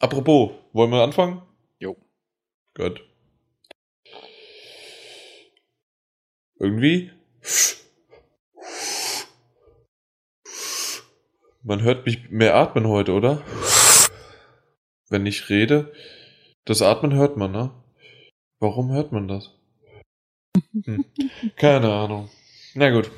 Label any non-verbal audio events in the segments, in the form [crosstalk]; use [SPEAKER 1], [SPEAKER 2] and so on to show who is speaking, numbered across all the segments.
[SPEAKER 1] Apropos, wollen wir anfangen?
[SPEAKER 2] Jo.
[SPEAKER 1] Gut. Irgendwie. Man hört mich mehr atmen heute, oder? Wenn ich rede. Das Atmen hört man, ne? Warum hört man das? Hm. Keine Ahnung. Na gut.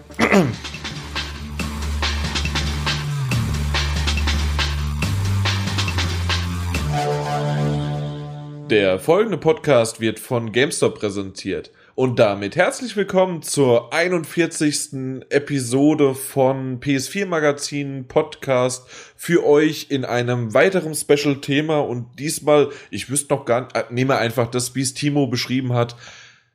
[SPEAKER 1] Der folgende Podcast wird von GameStop präsentiert. Und damit herzlich willkommen zur 41. Episode von PS4 Magazin Podcast für euch in einem weiteren Special-Thema. Und diesmal, ich wüsste noch gar nicht, äh, nehme einfach das, wie es Timo beschrieben hat.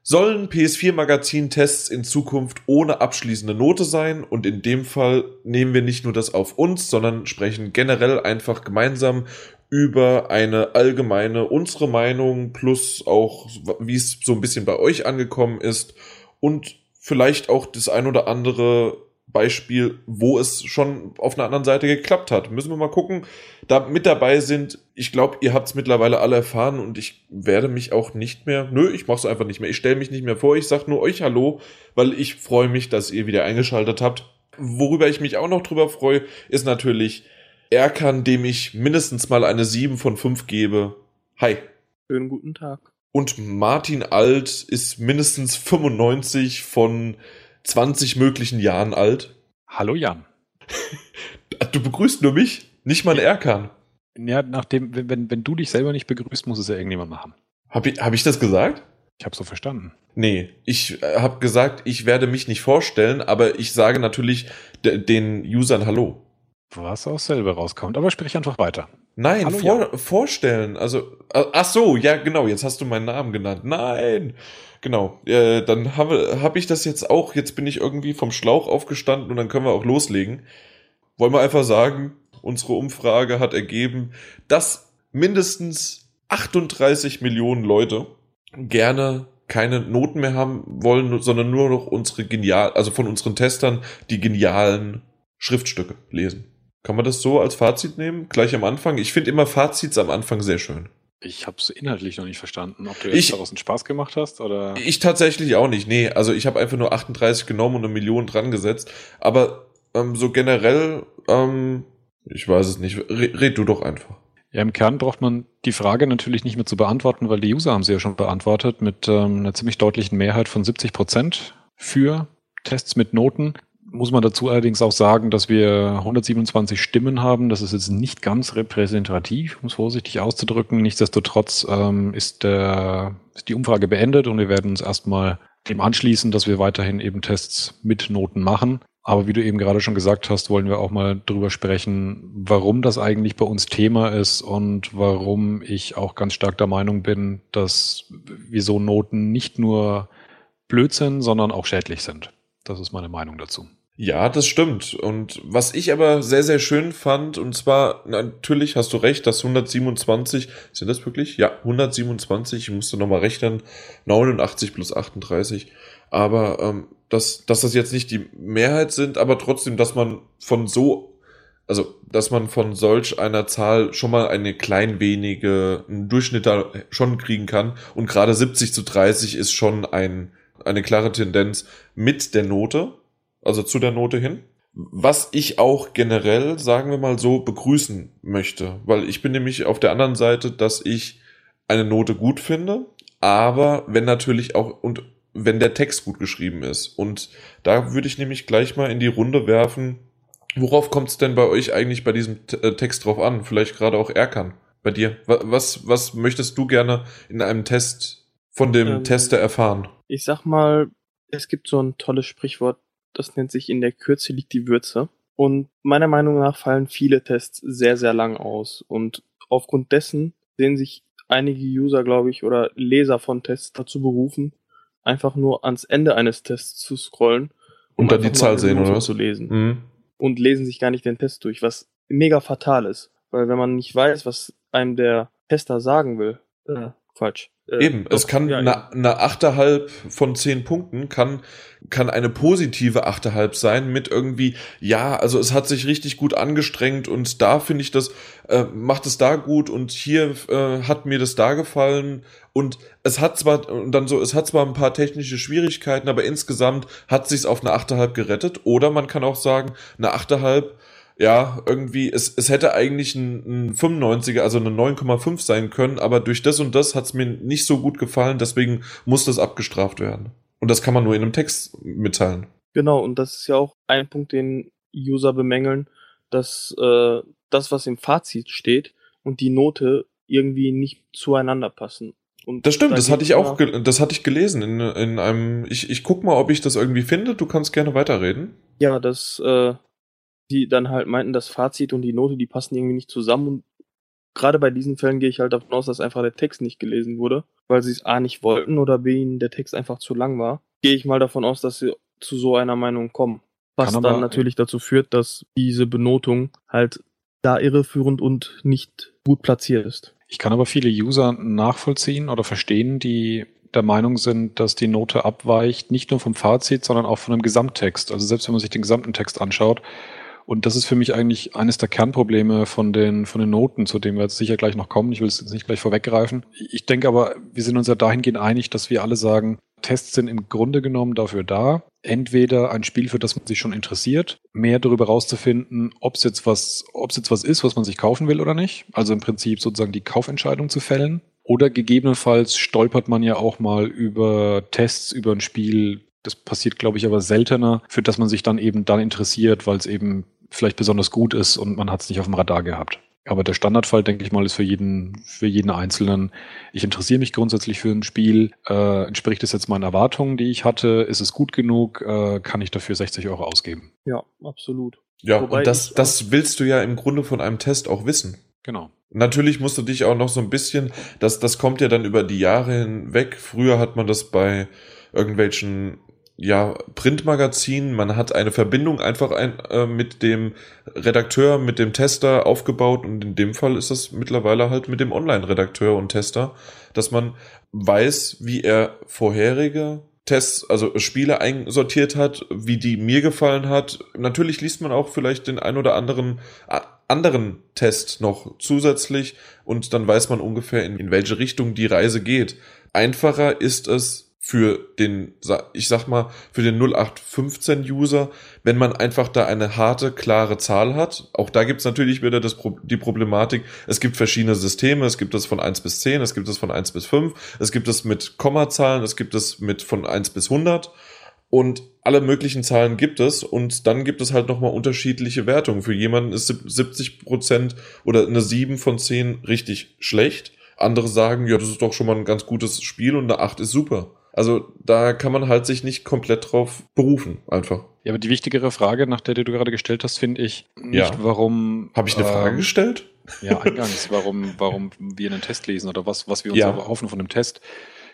[SPEAKER 1] Sollen PS4-Magazin-Tests in Zukunft ohne abschließende Note sein? Und in dem Fall nehmen wir nicht nur das auf uns, sondern sprechen generell einfach gemeinsam über eine allgemeine, unsere Meinung plus auch, wie es so ein bisschen bei euch angekommen ist und vielleicht auch das ein oder andere Beispiel, wo es schon auf einer anderen Seite geklappt hat. Müssen wir mal gucken. Da mit dabei sind, ich glaube, ihr habt es mittlerweile alle erfahren und ich werde mich auch nicht mehr, nö, ich mache es einfach nicht mehr. Ich stelle mich nicht mehr vor, ich sage nur euch Hallo, weil ich freue mich, dass ihr wieder eingeschaltet habt. Worüber ich mich auch noch drüber freue, ist natürlich, Erkan, dem ich mindestens mal eine 7 von 5 gebe. Hi.
[SPEAKER 3] Schönen guten Tag.
[SPEAKER 1] Und Martin Alt ist mindestens 95 von 20 möglichen Jahren alt.
[SPEAKER 2] Hallo Jan. [laughs]
[SPEAKER 1] Du begrüßt nur mich, nicht mal Erkan.
[SPEAKER 2] Ja, nachdem, wenn, wenn du dich selber nicht begrüßt, muss es ja irgendjemand machen.
[SPEAKER 1] Hab ich, hab ich das gesagt?
[SPEAKER 2] Ich habe so verstanden.
[SPEAKER 1] Nee, ich äh, habe gesagt, ich werde mich nicht vorstellen, aber ich sage natürlich den Usern Hallo.
[SPEAKER 2] Was auch selber rauskommt. Aber sprich einfach weiter.
[SPEAKER 1] Nein, Hallo, vor, ja. vorstellen. Also, äh, ach so, ja, genau. Jetzt hast du meinen Namen genannt. Nein. Genau. Äh, dann habe hab ich das jetzt auch. Jetzt bin ich irgendwie vom Schlauch aufgestanden und dann können wir auch loslegen. Wollen wir einfach sagen, unsere Umfrage hat ergeben, dass mindestens 38 Millionen Leute gerne keine Noten mehr haben wollen, sondern nur noch unsere genial, also von unseren Testern die genialen Schriftstücke lesen. Kann man das so als Fazit nehmen? Gleich am Anfang? Ich finde immer Fazits am Anfang sehr schön.
[SPEAKER 2] Ich habe es inhaltlich noch nicht verstanden, ob du jetzt
[SPEAKER 1] ich,
[SPEAKER 2] daraus einen Spaß gemacht hast oder.
[SPEAKER 1] Ich tatsächlich auch nicht. Nee, also ich habe einfach nur 38 genommen und eine Million dran gesetzt. Aber ähm, so generell, ähm, ich weiß es nicht. Red, red du doch einfach.
[SPEAKER 2] Ja, im Kern braucht man die Frage natürlich nicht mehr zu beantworten, weil die User haben sie ja schon beantwortet mit ähm, einer ziemlich deutlichen Mehrheit von 70 Prozent für Tests mit Noten muss man dazu allerdings auch sagen, dass wir 127 Stimmen haben. Das ist jetzt nicht ganz repräsentativ, um es vorsichtig auszudrücken. Nichtsdestotrotz ähm, ist, der, ist die Umfrage beendet und wir werden uns erstmal dem anschließen, dass wir weiterhin eben Tests mit Noten machen. Aber wie du eben gerade schon gesagt hast, wollen wir auch mal drüber sprechen, warum das eigentlich bei uns Thema ist und warum ich auch ganz stark der Meinung bin, dass wieso Noten nicht nur blöd sind, sondern auch schädlich sind. Das ist meine Meinung dazu.
[SPEAKER 1] Ja, das stimmt. Und was ich aber sehr, sehr schön fand, und zwar, natürlich hast du recht, dass 127, sind das wirklich? Ja, 127, ich musste nochmal rechnen, 89 plus 38. Aber ähm, dass, dass das jetzt nicht die Mehrheit sind, aber trotzdem, dass man von so, also dass man von solch einer Zahl schon mal eine klein wenige, einen Durchschnitt da schon kriegen kann. Und gerade 70 zu 30 ist schon ein, eine klare Tendenz mit der Note also zu der Note hin. Was ich auch generell, sagen wir mal so, begrüßen möchte, weil ich bin nämlich auf der anderen Seite, dass ich eine Note gut finde, aber wenn natürlich auch und wenn der Text gut geschrieben ist. Und da würde ich nämlich gleich mal in die Runde werfen, worauf kommt es denn bei euch eigentlich bei diesem äh, Text drauf an? Vielleicht gerade auch Erkan bei dir. Was, was möchtest du gerne in einem Test von dem ähm, Tester erfahren?
[SPEAKER 3] Ich sag mal, es gibt so ein tolles Sprichwort, das nennt sich in der Kürze liegt die Würze. Und meiner Meinung nach fallen viele Tests sehr, sehr lang aus. Und aufgrund dessen sehen sich einige User, glaube ich, oder Leser von Tests dazu berufen, einfach nur ans Ende eines Tests zu scrollen
[SPEAKER 1] um und dann die Zahl sehen oder was
[SPEAKER 3] zu lesen mhm. und lesen sich gar nicht den Test durch, was mega fatal ist, weil wenn man nicht weiß, was einem der Tester sagen will, äh, falsch,
[SPEAKER 1] Äh, Eben, doch, es kann ja, eine, eine 8,5 von 10 Punkten kann, kann eine positive 8,5 sein mit irgendwie, ja, also es hat sich richtig gut angestrengt und da finde ich das, äh, macht es da gut und hier äh, hat mir das da gefallen und es hat zwar, und dann so, es hat zwar ein paar technische Schwierigkeiten, aber insgesamt hat sich's auf eine 8,5 gerettet oder man kann auch sagen, eine 8,5 ja, irgendwie, es, es hätte eigentlich ein, ein 95er, also eine 9,5 sein können, aber durch das und das hat es mir nicht so gut gefallen, deswegen muss das abgestraft werden. Und das kann man nur in einem Text mitteilen.
[SPEAKER 3] Genau, und das ist ja auch ein Punkt, den User bemängeln, dass äh, das, was im Fazit steht und die Note irgendwie nicht zueinander passen.
[SPEAKER 1] Und das stimmt, das hatte ich auch, das hatte ich gelesen in, in einem, ich, ich guck mal, ob ich das irgendwie finde, du kannst gerne weiterreden.
[SPEAKER 3] Ja, das äh, die dann halt meinten, das Fazit und die Note, die passen irgendwie nicht zusammen. Und gerade bei diesen Fällen gehe ich halt davon aus, dass einfach der Text nicht gelesen wurde, weil sie es A nicht wollten oder B ihnen der Text einfach zu lang war. Gehe ich mal davon aus, dass sie zu so einer Meinung kommen. Was dann natürlich dazu führt, dass diese Benotung halt da irreführend und nicht gut platziert ist.
[SPEAKER 2] Ich kann aber viele User nachvollziehen oder verstehen, die der Meinung sind, dass die Note abweicht, nicht nur vom Fazit, sondern auch von dem Gesamttext. Also selbst wenn man sich den gesamten Text anschaut, und das ist für mich eigentlich eines der Kernprobleme von den, von den Noten, zu dem wir jetzt sicher gleich noch kommen. Ich will es jetzt nicht gleich vorweggreifen. Ich denke aber, wir sind uns ja dahingehend einig, dass wir alle sagen, Tests sind im Grunde genommen dafür da, entweder ein Spiel, für das man sich schon interessiert, mehr darüber rauszufinden, ob es jetzt was, ob es jetzt was ist, was man sich kaufen will oder nicht. Also im Prinzip sozusagen die Kaufentscheidung zu fällen. Oder gegebenenfalls stolpert man ja auch mal über Tests über ein Spiel, das passiert, glaube ich, aber seltener, für das man sich dann eben dann interessiert, weil es eben vielleicht besonders gut ist und man hat es nicht auf dem Radar gehabt. Aber der Standardfall, denke ich mal, ist für jeden, für jeden Einzelnen. Ich interessiere mich grundsätzlich für ein Spiel. Äh, entspricht es jetzt meinen Erwartungen, die ich hatte? Ist es gut genug? Äh, kann ich dafür 60 Euro ausgeben?
[SPEAKER 3] Ja, absolut.
[SPEAKER 1] Ja, Wobei und das, das willst du ja im Grunde von einem Test auch wissen.
[SPEAKER 2] Genau.
[SPEAKER 1] Natürlich musst du dich auch noch so ein bisschen, das, das kommt ja dann über die Jahre hinweg. Früher hat man das bei irgendwelchen ja, Printmagazin. Man hat eine Verbindung einfach ein, äh, mit dem Redakteur, mit dem Tester aufgebaut und in dem Fall ist das mittlerweile halt mit dem Online-Redakteur und Tester, dass man weiß, wie er vorherige Tests, also Spiele einsortiert hat, wie die mir gefallen hat. Natürlich liest man auch vielleicht den ein oder anderen anderen Test noch zusätzlich und dann weiß man ungefähr, in, in welche Richtung die Reise geht. Einfacher ist es, für den, ich sag mal, für den 0815-User, wenn man einfach da eine harte, klare Zahl hat. Auch da gibt's natürlich wieder das, die Problematik, es gibt verschiedene Systeme, es gibt das von 1 bis 10, es gibt das von 1 bis 5, es gibt es mit Kommazahlen, es gibt es mit von 1 bis 100 und alle möglichen Zahlen gibt es und dann gibt es halt nochmal unterschiedliche Wertungen. Für jemanden ist 70 Prozent oder eine 7 von 10 richtig schlecht. Andere sagen, ja, das ist doch schon mal ein ganz gutes Spiel und eine 8 ist super. Also da kann man halt sich nicht komplett drauf berufen, einfach.
[SPEAKER 2] Ja, aber die wichtigere Frage, nach der, die du gerade gestellt hast, finde ich nicht, ja. warum.
[SPEAKER 1] Habe ich eine Frage ähm, gestellt?
[SPEAKER 2] Ja, eingangs, warum, warum wir einen Test lesen oder was, was wir uns ja. erhoffen von dem Test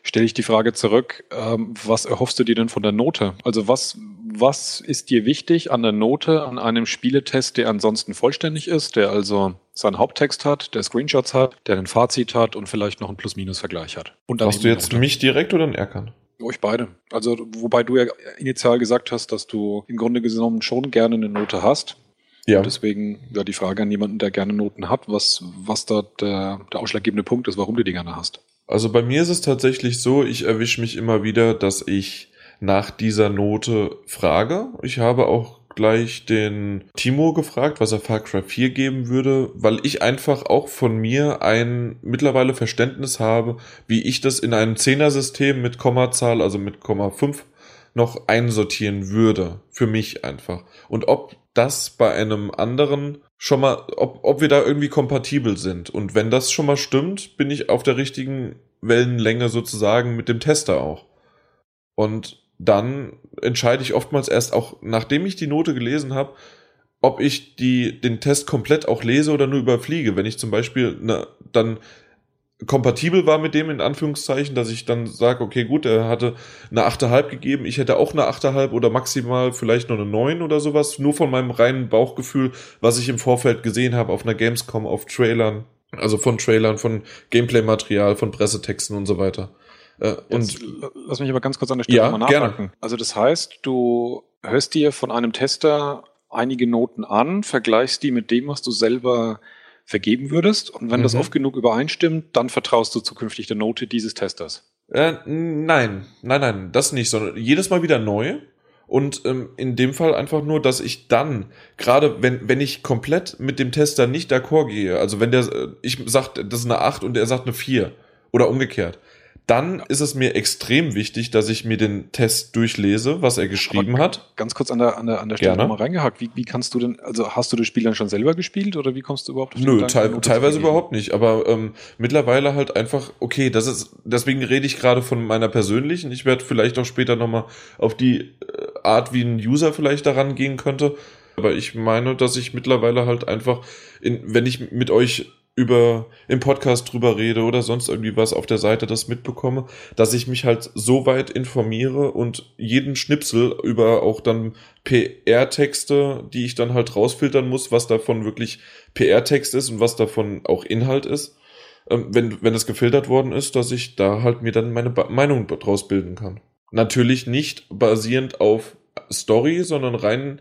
[SPEAKER 2] stelle ich die Frage zurück, ähm, was erhoffst du dir denn von der Note? Also was, was ist dir wichtig an der Note, an einem Spieletest, der ansonsten vollständig ist, der also seinen Haupttext hat, der Screenshots hat, der ein Fazit hat und vielleicht noch einen Plus-Minus-Vergleich hat?
[SPEAKER 1] Und Hast du jetzt mich direkt oder einen Erkan?
[SPEAKER 2] Euch beide. Also, wobei du ja initial gesagt hast, dass du im Grunde genommen schon gerne eine Note hast. Ja. Und deswegen ja die Frage an jemanden, der gerne Noten hat, was, was da der, der ausschlaggebende Punkt ist, warum du die gerne hast.
[SPEAKER 1] Also bei mir ist es tatsächlich so, ich erwische mich immer wieder, dass ich nach dieser Note frage. Ich habe auch gleich den Timo gefragt, was er Far Cry 4 geben würde, weil ich einfach auch von mir ein mittlerweile Verständnis habe, wie ich das in einem Zehner-System mit Kommazahl, also mit Komma 5 noch einsortieren würde. Für mich einfach. Und ob das bei einem anderen schon mal, ob, ob wir da irgendwie kompatibel sind. Und wenn das schon mal stimmt, bin ich auf der richtigen Wellenlänge sozusagen mit dem Tester auch. Und dann entscheide ich oftmals erst auch, nachdem ich die Note gelesen habe, ob ich die, den Test komplett auch lese oder nur überfliege. Wenn ich zum Beispiel ne, dann kompatibel war mit dem, in Anführungszeichen, dass ich dann sage, okay, gut, er hatte eine 8,5 gegeben, ich hätte auch eine 8,5 oder maximal vielleicht noch eine 9 oder sowas, nur von meinem reinen Bauchgefühl, was ich im Vorfeld gesehen habe auf einer Gamescom, auf Trailern Also von Trailern, von Gameplay-Material, von Pressetexten und so weiter.
[SPEAKER 2] Äh, und lass mich aber ganz kurz an der Stelle
[SPEAKER 1] ja, mal nachhaken. Gerne.
[SPEAKER 2] Also das heißt, du hörst dir von einem Tester einige Noten an, vergleichst die mit dem, was du selber vergeben würdest. Und wenn mhm. das oft genug übereinstimmt, dann vertraust du zukünftig der Note dieses Testers.
[SPEAKER 1] Äh, nein, nein, nein, das nicht, sondern jedes Mal wieder neu. Und ähm, in dem Fall einfach nur, dass ich dann, gerade wenn, wenn ich komplett mit dem Tester nicht d'accord gehe, also wenn der, äh, ich sag, das ist eine 8 und er sagt eine 4 oder umgekehrt, dann ist es mir extrem wichtig, dass ich mir den Test durchlese, was er geschrieben Aber hat.
[SPEAKER 2] Ganz kurz an der, an der, an der Stelle nochmal reingehakt. Wie, wie kannst du denn, also hast du das Spiel dann schon selber gespielt oder wie kommst du überhaupt
[SPEAKER 1] auf die Nö, te teilweise überhaupt nicht. Aber ähm, mittlerweile halt einfach, okay, das ist, deswegen rede ich gerade von meiner persönlichen. Ich werde vielleicht auch später nochmal auf die äh, Art, wie ein User vielleicht daran gehen könnte. Aber ich meine, dass ich mittlerweile halt einfach, in, wenn ich mit euch über im Podcast drüber rede oder sonst irgendwie was auf der Seite das mitbekomme, dass ich mich halt so weit informiere und jeden Schnipsel über auch dann PR-Texte, die ich dann halt rausfiltern muss, was davon wirklich PR-Text ist und was davon auch Inhalt ist, ähm, wenn, wenn es gefiltert worden ist, dass ich da halt mir dann meine Meinung draus bilden kann. Natürlich nicht basierend auf Story, sondern rein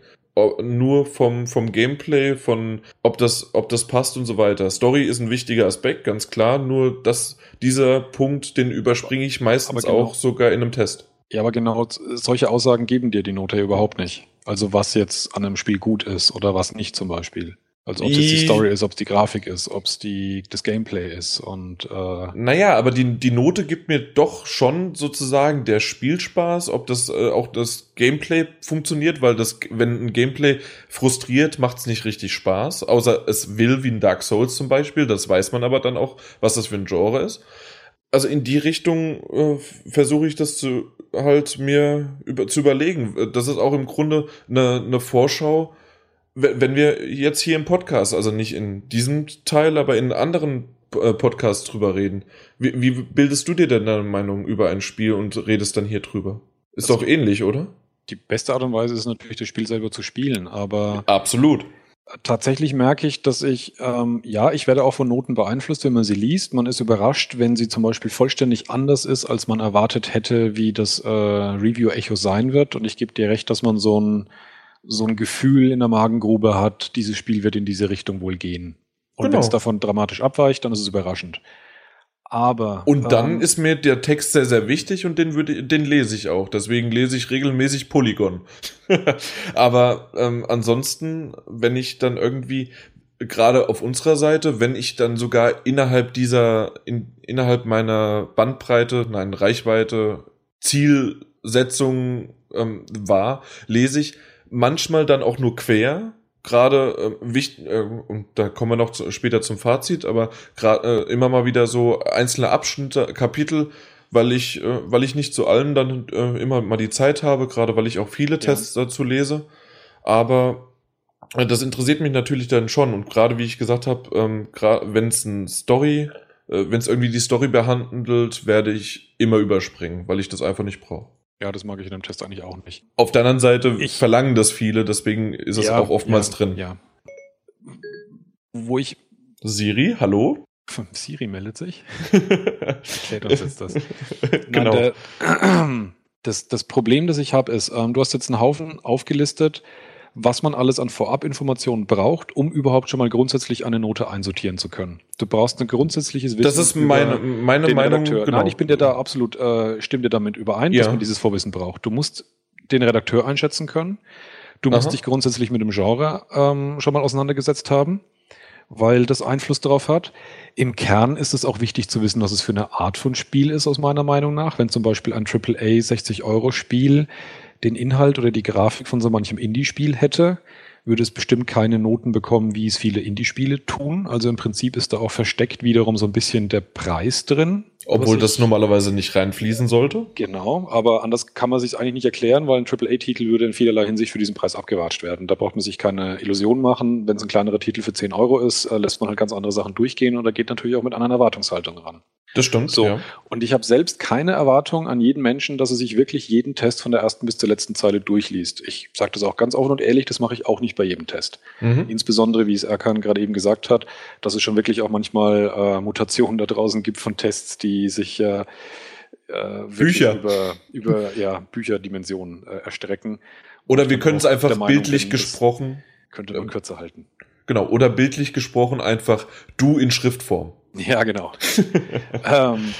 [SPEAKER 1] nur vom, vom Gameplay, von ob das, ob das passt und so weiter. Story ist ein wichtiger Aspekt, ganz klar, nur dass dieser Punkt, den überspringe ich meistens genau, auch sogar in einem Test.
[SPEAKER 2] Ja, aber genau solche Aussagen geben dir die Note ja überhaupt nicht. Also was jetzt an einem Spiel gut ist oder was nicht zum Beispiel. Also ob es die Story ist, ob es die Grafik ist, ob es die das Gameplay ist und äh
[SPEAKER 1] Naja, aber die, die Note gibt mir doch schon sozusagen der Spielspaß, ob das äh, auch das Gameplay funktioniert, weil das, wenn ein Gameplay frustriert, macht es nicht richtig Spaß. Außer es will wie ein Dark Souls zum Beispiel, das weiß man aber dann auch, was das für ein Genre ist. Also in die Richtung äh, versuche ich das zu halt mir über, zu überlegen. Das ist auch im Grunde eine, eine Vorschau wenn wir jetzt hier im Podcast, also nicht in diesem Teil, aber in anderen äh, Podcasts drüber reden, wie, wie bildest du dir denn deine Meinung über ein Spiel und redest dann hier drüber? Ist also, doch ähnlich, oder?
[SPEAKER 2] Die beste Art und Weise ist natürlich, das Spiel selber zu spielen, aber.
[SPEAKER 1] Absolut.
[SPEAKER 2] Tatsächlich merke ich, dass ich, ähm, ja, ich werde auch von Noten beeinflusst, wenn man sie liest. Man ist überrascht, wenn sie zum Beispiel vollständig anders ist, als man erwartet hätte, wie das äh, Review-Echo sein wird. Und ich gebe dir recht, dass man so ein so ein Gefühl in der Magengrube hat, dieses Spiel wird in diese Richtung wohl gehen. Und genau. wenn es davon dramatisch abweicht, dann ist es überraschend. Aber.
[SPEAKER 1] Und dann ähm, ist mir der Text sehr, sehr wichtig und den würde, den lese ich auch. Deswegen lese ich regelmäßig Polygon. [laughs] Aber ähm, ansonsten, wenn ich dann irgendwie, gerade auf unserer Seite, wenn ich dann sogar innerhalb dieser, in, innerhalb meiner Bandbreite, nein, Reichweite, Zielsetzung ähm, war, lese ich, manchmal dann auch nur quer. Gerade äh, wichtig, äh, und da kommen wir noch zu, später zum Fazit, aber gerade äh, immer mal wieder so einzelne Abschnitte, Kapitel, weil ich, äh, weil ich nicht zu allem dann äh, immer mal die Zeit habe, gerade weil ich auch viele Tests ja. dazu lese. Aber äh, das interessiert mich natürlich dann schon. Und gerade wie ich gesagt habe, ähm, wenn es ein Story, äh, wenn es irgendwie die Story behandelt, werde ich immer überspringen, weil ich das einfach nicht brauche.
[SPEAKER 2] Ja, das mag ich in einem Test eigentlich auch nicht.
[SPEAKER 1] Auf der anderen Seite ich, verlangen das viele, deswegen ist es ja, auch oftmals
[SPEAKER 2] ja,
[SPEAKER 1] drin.
[SPEAKER 2] Ja. Wo ich.
[SPEAKER 1] Siri, hallo? [laughs]
[SPEAKER 2] Siri meldet sich. [laughs] Erklärt uns jetzt das. [laughs] genau. Nein, der, [clears throat] das, das Problem, das ich habe, ist, ähm, du hast jetzt einen Haufen aufgelistet, was man alles an Vorabinformationen braucht, um überhaupt schon mal grundsätzlich eine Note einsortieren zu können. Du brauchst ein grundsätzliches Wissen.
[SPEAKER 1] Das ist meine, meine Meinung.
[SPEAKER 2] Genau. Nein, ich bin dir da absolut, äh, stimme dir damit überein, ja. dass man dieses Vorwissen braucht. Du musst den Redakteur einschätzen können. Du musst Aha. dich grundsätzlich mit dem Genre ähm, schon mal auseinandergesetzt haben, weil das Einfluss darauf hat. Im Kern ist es auch wichtig zu wissen, was es für eine Art von Spiel ist, aus meiner Meinung nach. Wenn zum Beispiel ein AAA 60 Euro Spiel den Inhalt oder die Grafik von so manchem Indie-Spiel hätte, würde es bestimmt keine Noten bekommen, wie es viele Indie-Spiele tun. Also im Prinzip ist da auch versteckt wiederum so ein bisschen der Preis drin.
[SPEAKER 1] Obwohl das normalerweise nicht reinfließen sollte.
[SPEAKER 2] Genau, aber anders kann man sich eigentlich nicht erklären, weil ein AAA-Titel würde in vielerlei Hinsicht für diesen Preis abgewatscht werden. Da braucht man sich keine Illusion machen. Wenn es ein kleinerer Titel für 10 Euro ist, äh, lässt man halt ganz andere Sachen durchgehen und da geht natürlich auch mit anderen Erwartungshaltungen ran.
[SPEAKER 1] Das stimmt.
[SPEAKER 2] So. Ja. Und ich habe selbst keine Erwartung an jeden Menschen, dass er sich wirklich jeden Test von der ersten bis zur letzten Zeile durchliest. Ich sage das auch ganz offen und ehrlich, das mache ich auch nicht bei jedem Test. Mhm. Insbesondere, wie es Erkan gerade eben gesagt hat, dass es schon wirklich auch manchmal äh, Mutationen da draußen gibt von Tests, die sich äh,
[SPEAKER 1] äh, Bücher
[SPEAKER 2] über, über ja, Bücherdimensionen äh, erstrecken.
[SPEAKER 1] Oder wir können es einfach bildlich bin, gesprochen.
[SPEAKER 2] Könnte man kürzer halten.
[SPEAKER 1] Genau, oder bildlich gesprochen einfach du in Schriftform. [laughs]
[SPEAKER 2] Ja, genau. ähm,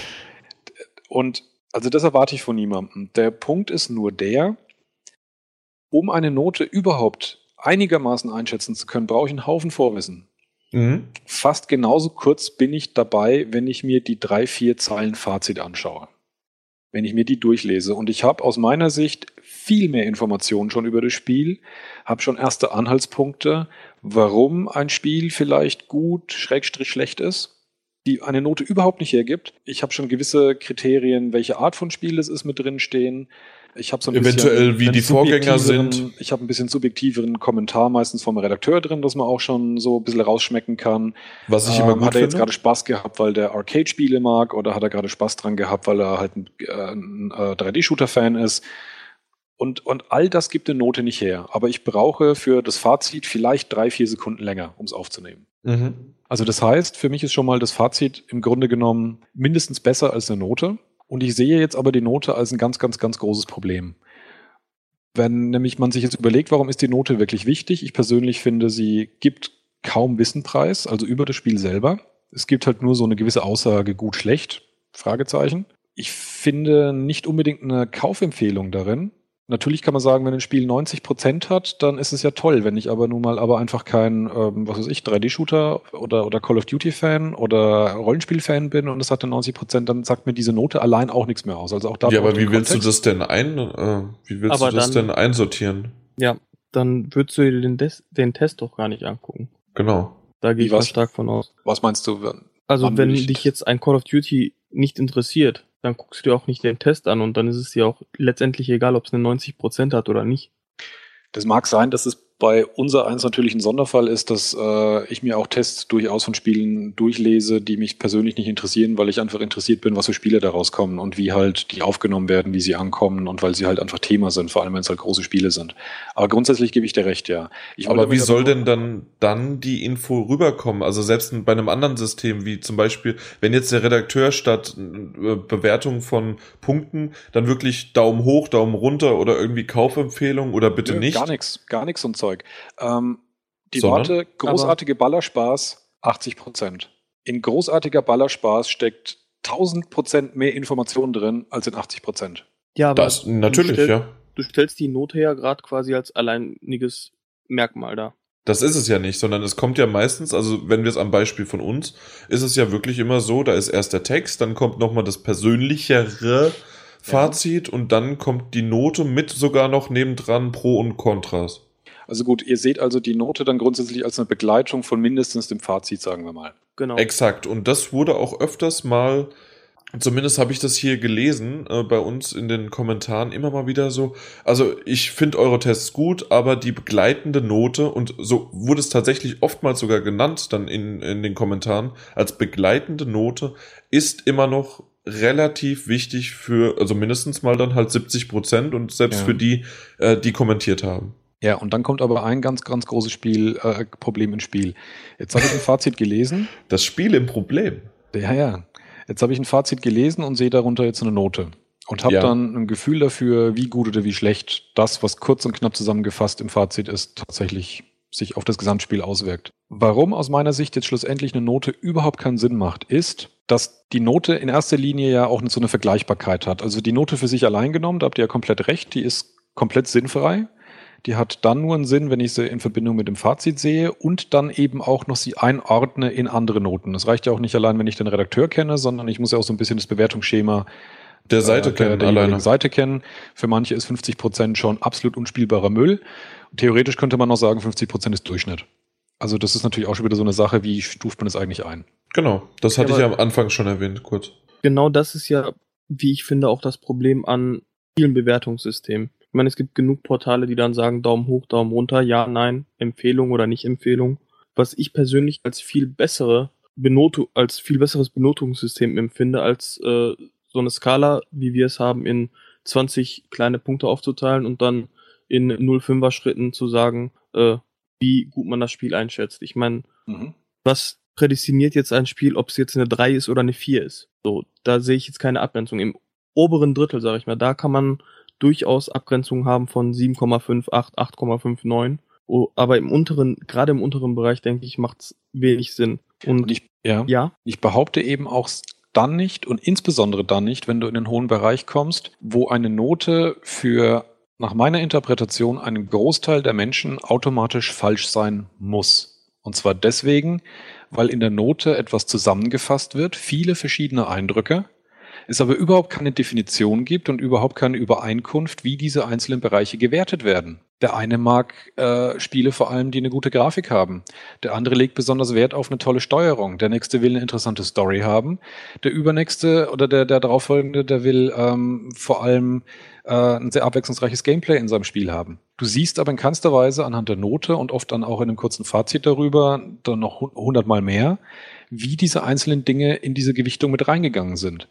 [SPEAKER 2] und also das erwarte ich von niemandem. Der Punkt ist nur der, um eine Note überhaupt einigermaßen einschätzen zu können, brauche ich einen Haufen Vorwissen. Mhm. Fast genauso kurz bin ich dabei, wenn ich mir die drei, vier Zeilen Fazit anschaue. Wenn ich mir die durchlese. Und ich habe aus meiner Sicht viel mehr Informationen schon über das Spiel, habe schon erste Anhaltspunkte, warum ein Spiel vielleicht gut, schrägstrich schlecht ist die eine Note überhaupt nicht hergibt. Ich habe schon gewisse Kriterien, welche Art von Spiel es ist, mit drin stehen. Ich habe so ein
[SPEAKER 1] eventuell bisschen, wie die Vorgänger sind.
[SPEAKER 2] Ich habe ein bisschen subjektiveren Kommentar meistens vom Redakteur drin, dass man auch schon so ein bisschen rausschmecken kann.
[SPEAKER 1] Was ich ähm, immer gut
[SPEAKER 2] Hat er jetzt gerade Spaß gehabt, weil der Arcade-Spiele mag, oder hat er gerade Spaß dran gehabt, weil er halt ein, äh, ein äh, 3D-Shooter-Fan ist? Und, und all das gibt eine Note nicht her. Aber ich brauche für das Fazit vielleicht drei, vier Sekunden länger, um es aufzunehmen. Mhm. Also das heißt, für mich ist schon mal das Fazit im Grunde genommen mindestens besser als eine Note. Und ich sehe jetzt aber die Note als ein ganz, ganz, ganz großes Problem. Wenn nämlich man sich jetzt überlegt, warum ist die Note wirklich wichtig? Ich persönlich finde, sie gibt kaum Wissenpreis, also über das Spiel selber. Es gibt halt nur so eine gewisse Aussage gut, schlecht, Fragezeichen. Ich finde nicht unbedingt eine Kaufempfehlung darin, Natürlich kann man sagen, wenn ein Spiel 90 Prozent hat, dann ist es ja toll. Wenn ich aber nun mal aber einfach kein, ähm, was weiß ich, 3D-Shooter oder, oder Call of Duty-Fan oder Rollenspiel-Fan bin und es hat dann 90 Prozent, dann sagt mir diese Note allein auch nichts mehr aus. Also auch da.
[SPEAKER 1] Ja, aber wie willst du das denn ein, äh, wie willst aber du das dann, denn einsortieren?
[SPEAKER 3] Ja, dann würdest du dir den, Des den Test doch gar nicht angucken.
[SPEAKER 1] Genau.
[SPEAKER 3] Da gehe ich was, stark von aus.
[SPEAKER 2] Was meinst du?
[SPEAKER 3] Also wenn dich jetzt ein Call of Duty nicht interessiert, dann guckst du dir auch nicht den Test an und dann ist es dir auch letztendlich egal, ob es eine 90% hat oder nicht.
[SPEAKER 2] Das mag sein, dass es bei unser eins natürlich ein Sonderfall ist, dass äh, ich mir auch Tests durchaus von Spielen durchlese, die mich persönlich nicht interessieren, weil ich einfach interessiert bin, was für Spiele daraus kommen und wie halt die aufgenommen werden, wie sie ankommen und weil sie halt einfach Thema sind, vor allem wenn es halt große Spiele sind. Aber grundsätzlich gebe ich dir recht, ja.
[SPEAKER 1] aber wie soll denn dann, dann die Info rüberkommen? Also selbst bei einem anderen System, wie zum Beispiel, wenn jetzt der Redakteur statt äh, Bewertung von Punkten dann wirklich Daumen hoch, Daumen runter oder irgendwie Kaufempfehlung oder bitte Nö, nicht?
[SPEAKER 2] Gar nichts, gar nichts und Zeug. Ähm, die Sondern? Worte großartige Ballerspaß 80 Prozent. In großartiger Ballerspaß steckt 1000 Prozent mehr Information drin als in 80 Prozent.
[SPEAKER 1] Ja, aber das natürlich,
[SPEAKER 3] stell,
[SPEAKER 1] ja.
[SPEAKER 3] Du stellst die Note ja gerade quasi als alleiniges Merkmal da.
[SPEAKER 1] Das ist es ja nicht, sondern es kommt ja meistens, also wenn wir es am Beispiel von uns, ist es ja wirklich immer so, da ist erst der Text, dann kommt nochmal das persönlichere Fazit ja. und dann kommt die Note mit sogar noch nebendran Pro und Kontras.
[SPEAKER 2] Also gut, ihr seht also die Note dann grundsätzlich als eine Begleitung von mindestens dem Fazit, sagen wir mal.
[SPEAKER 1] Genau. Exakt. Und das wurde auch öfters mal, zumindest habe ich das hier gelesen, äh, bei uns in den Kommentaren immer mal wieder so. Also ich finde eure Tests gut, aber die begleitende Note, und so wurde es tatsächlich oftmals sogar genannt dann in, in den Kommentaren, als begleitende Note ist immer noch relativ wichtig für, also mindestens mal dann halt 70 Prozent und selbst ja. für die, äh, die kommentiert haben.
[SPEAKER 2] Ja, und dann kommt aber ein ganz, ganz großes Spiel, äh, Problem ins Spiel. Jetzt habe ich ein Fazit gelesen.
[SPEAKER 1] Das Spiel im Problem.
[SPEAKER 2] Ja, ja. Jetzt habe ich ein Fazit gelesen und sehe darunter jetzt eine Note. Und habe ja. dann ein Gefühl dafür, wie gut oder wie schlecht das, was kurz und knapp zusammengefasst im Fazit ist, tatsächlich sich auf das Gesamtspiel auswirkt. Warum aus meiner Sicht jetzt schlussendlich eine Note überhaupt keinen Sinn macht, ist, dass die Note in erster Linie ja auch so eine Vergleichbarkeit hat. Also die Note für sich allein genommen, da habt ihr ja komplett recht, die ist komplett sinnfrei. Die hat dann nur einen Sinn, wenn ich sie in Verbindung mit dem Fazit sehe und dann eben auch noch sie einordne in andere Noten. Das reicht ja auch nicht allein, wenn ich den Redakteur kenne, sondern ich muss ja auch so ein bisschen das Bewertungsschema
[SPEAKER 1] der Seite äh, kennen,
[SPEAKER 2] der, der Seite kennen. Für manche ist 50 Prozent schon absolut unspielbarer Müll. Theoretisch könnte man noch sagen, 50 Prozent ist Durchschnitt. Also das ist natürlich auch schon wieder so eine Sache, wie stuft man es eigentlich ein?
[SPEAKER 1] Genau, das hatte ja, ich ja am Anfang schon erwähnt, kurz.
[SPEAKER 3] genau das ist ja, wie ich finde, auch das Problem an vielen Bewertungssystemen. Ich meine, es gibt genug Portale, die dann sagen Daumen hoch, Daumen runter, ja, nein, Empfehlung oder nicht Empfehlung. Was ich persönlich als viel bessere Benotung, als viel besseres Benotungssystem empfinde, als äh, so eine Skala, wie wir es haben, in 20 kleine Punkte aufzuteilen und dann in 0,5er Schritten zu sagen, äh, wie gut man das Spiel einschätzt. Ich meine, mhm. was prädestiniert jetzt ein Spiel, ob es jetzt eine 3 ist oder eine 4 ist? So, da sehe ich jetzt keine Abgrenzung. Im oberen Drittel, sage ich mal, da kann man durchaus Abgrenzungen haben von 7,58, 8,59. Oh, aber im unteren, gerade im unteren Bereich, denke ich, macht es wenig Sinn.
[SPEAKER 2] Und, und ich, ja, ja, ich behaupte eben auch dann nicht und insbesondere dann nicht, wenn du in den hohen Bereich kommst, wo eine Note für nach meiner Interpretation einen Großteil der Menschen automatisch falsch sein muss. Und zwar deswegen, weil in der Note etwas zusammengefasst wird, viele verschiedene Eindrücke, es aber überhaupt keine Definition gibt und überhaupt keine Übereinkunft, wie diese einzelnen Bereiche gewertet werden. Der eine mag äh, Spiele vor allem, die eine gute Grafik haben. Der andere legt besonders Wert auf eine tolle Steuerung. Der nächste will eine interessante Story haben. Der übernächste oder der, der darauffolgende, der will ähm, vor allem äh, ein sehr abwechslungsreiches Gameplay in seinem Spiel haben. Du siehst aber in keinster Weise anhand der Note und oft dann auch in einem kurzen Fazit darüber, dann noch hundertmal mehr, wie diese einzelnen Dinge in diese Gewichtung mit reingegangen sind.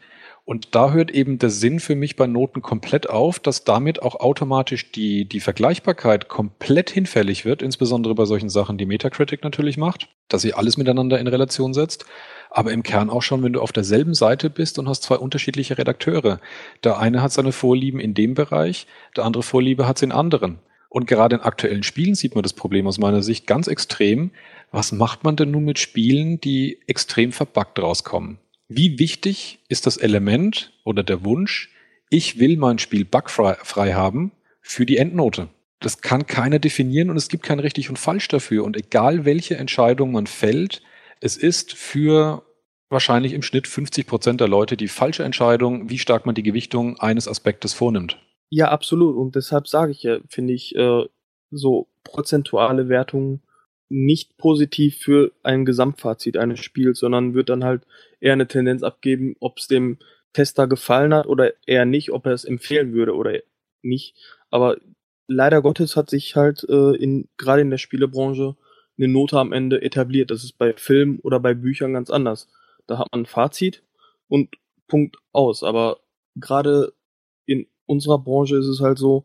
[SPEAKER 2] Und da hört eben der Sinn für mich bei Noten komplett auf, dass damit auch automatisch die, die Vergleichbarkeit komplett hinfällig wird, insbesondere bei solchen Sachen, die Metacritic natürlich macht, dass sie alles miteinander in Relation setzt. Aber im Kern auch schon, wenn du auf derselben Seite bist und hast zwei unterschiedliche Redakteure. Der eine hat seine Vorlieben in dem Bereich, der andere Vorliebe hat es in anderen. Und gerade in aktuellen Spielen sieht man das Problem aus meiner Sicht ganz extrem. Was macht man denn nun mit Spielen, die extrem verbuggt rauskommen? Wie wichtig ist das Element oder der Wunsch, ich will mein Spiel bugfrei haben für die Endnote? Das kann keiner definieren und es gibt kein richtig und falsch dafür. Und egal welche Entscheidung man fällt, es ist für wahrscheinlich im Schnitt 50 Prozent der Leute die falsche Entscheidung, wie stark man die Gewichtung eines Aspektes vornimmt.
[SPEAKER 3] Ja, absolut. Und deshalb sage ich ja, finde ich, äh, so prozentuale Wertungen nicht positiv für ein Gesamtfazit eines Spiels, sondern wird dann halt eher eine Tendenz abgeben, ob es dem Tester gefallen hat oder eher nicht, ob er es empfehlen würde oder nicht. Aber leider Gottes hat sich halt äh, in gerade in der Spielebranche eine Note am Ende etabliert. Das ist bei Filmen oder bei Büchern ganz anders. Da hat man ein Fazit und Punkt aus. Aber gerade in unserer Branche ist es halt so,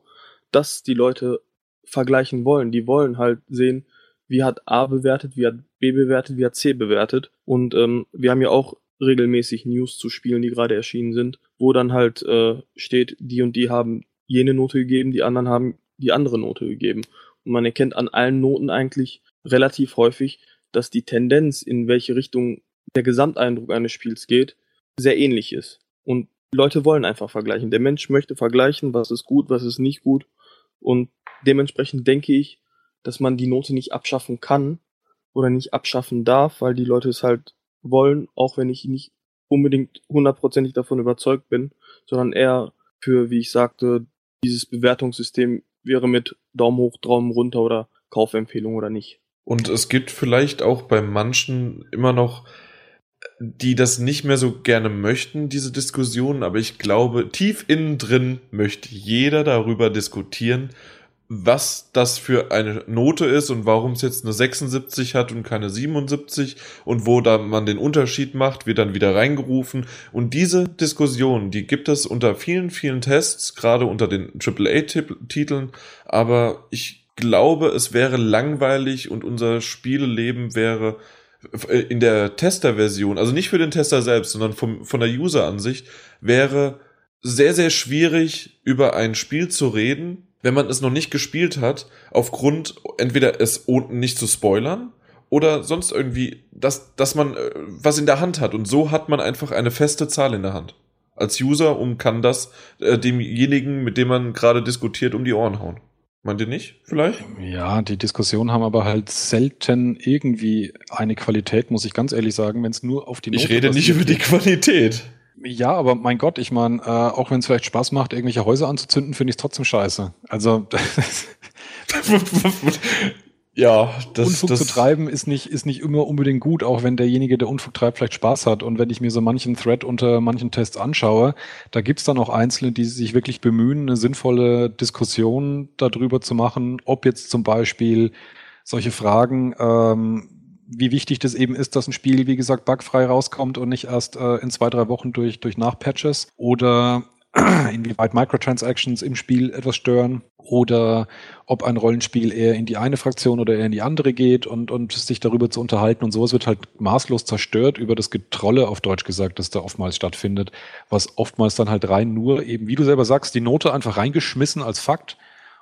[SPEAKER 3] dass die Leute vergleichen wollen. Die wollen halt sehen, wie hat A bewertet, wie hat B bewertet, wie hat C bewertet. Und ähm, wir haben ja auch regelmäßig News zu Spielen, die gerade erschienen sind, wo dann halt äh, steht, die und die haben jene Note gegeben, die anderen haben die andere Note gegeben. Und man erkennt an allen Noten eigentlich relativ häufig, dass die Tendenz, in welche Richtung der Gesamteindruck eines Spiels geht, sehr ähnlich ist. Und Leute wollen einfach vergleichen. Der Mensch möchte vergleichen, was ist gut, was ist nicht gut. Und dementsprechend denke ich, dass man die Note nicht abschaffen kann oder nicht abschaffen darf, weil die Leute es halt wollen, auch wenn ich nicht unbedingt hundertprozentig davon überzeugt bin, sondern eher für, wie ich sagte, dieses Bewertungssystem wäre mit Daumen hoch, Daumen runter oder Kaufempfehlung oder nicht.
[SPEAKER 1] Und es gibt vielleicht auch bei manchen immer noch, die das nicht mehr so gerne möchten, diese Diskussionen, aber ich glaube, tief innen drin möchte jeder darüber diskutieren, was das für eine Note ist und warum es jetzt eine 76 hat und keine 77 und wo da man den Unterschied macht, wird dann wieder reingerufen. Und diese Diskussion, die gibt es unter vielen, vielen Tests, gerade unter den AAA-Titeln, aber ich glaube, es wäre langweilig und unser Spieleleben wäre in der Tester-Version, also nicht für den Tester selbst, sondern vom, von der User-Ansicht, wäre sehr, sehr schwierig, über ein Spiel zu reden, wenn man es noch nicht gespielt hat, aufgrund entweder es nicht zu spoilern oder sonst irgendwie, dass, dass man äh, was in der Hand hat. Und so hat man einfach eine feste Zahl in der Hand. Als User und kann das äh, demjenigen, mit dem man gerade diskutiert, um die Ohren hauen. Meint ihr nicht, vielleicht?
[SPEAKER 2] Ja, die Diskussionen haben aber halt selten irgendwie eine Qualität, muss ich ganz ehrlich sagen, wenn es nur auf die
[SPEAKER 1] Note Ich rede nicht über die Qualität.
[SPEAKER 2] Ja, aber mein Gott, ich meine, äh, auch wenn es vielleicht Spaß macht, irgendwelche Häuser anzuzünden, finde ich es trotzdem scheiße. Also [laughs]
[SPEAKER 1] Ja,
[SPEAKER 2] das, Unfug das zu treiben ist nicht, ist nicht immer unbedingt gut, auch wenn derjenige, der Unfug treibt, vielleicht Spaß hat. Und wenn ich mir so manchen Thread unter manchen Tests anschaue, da gibt's dann auch Einzelne, die sich wirklich bemühen, eine sinnvolle Diskussion darüber zu machen, ob jetzt zum Beispiel solche Fragen, ähm, wie wichtig das eben ist, dass ein Spiel, wie gesagt, bugfrei rauskommt und nicht erst äh, in zwei, drei Wochen durch, durch Nachpatches oder [clears throat] inwieweit Microtransactions im Spiel etwas stören oder ob ein Rollenspiel eher in die eine Fraktion oder eher in die andere geht und, und sich darüber zu unterhalten und sowas wird halt maßlos zerstört über das Getrolle, auf Deutsch gesagt, das da oftmals stattfindet, was oftmals dann halt rein nur eben, wie du selber sagst, die Note einfach reingeschmissen als Fakt,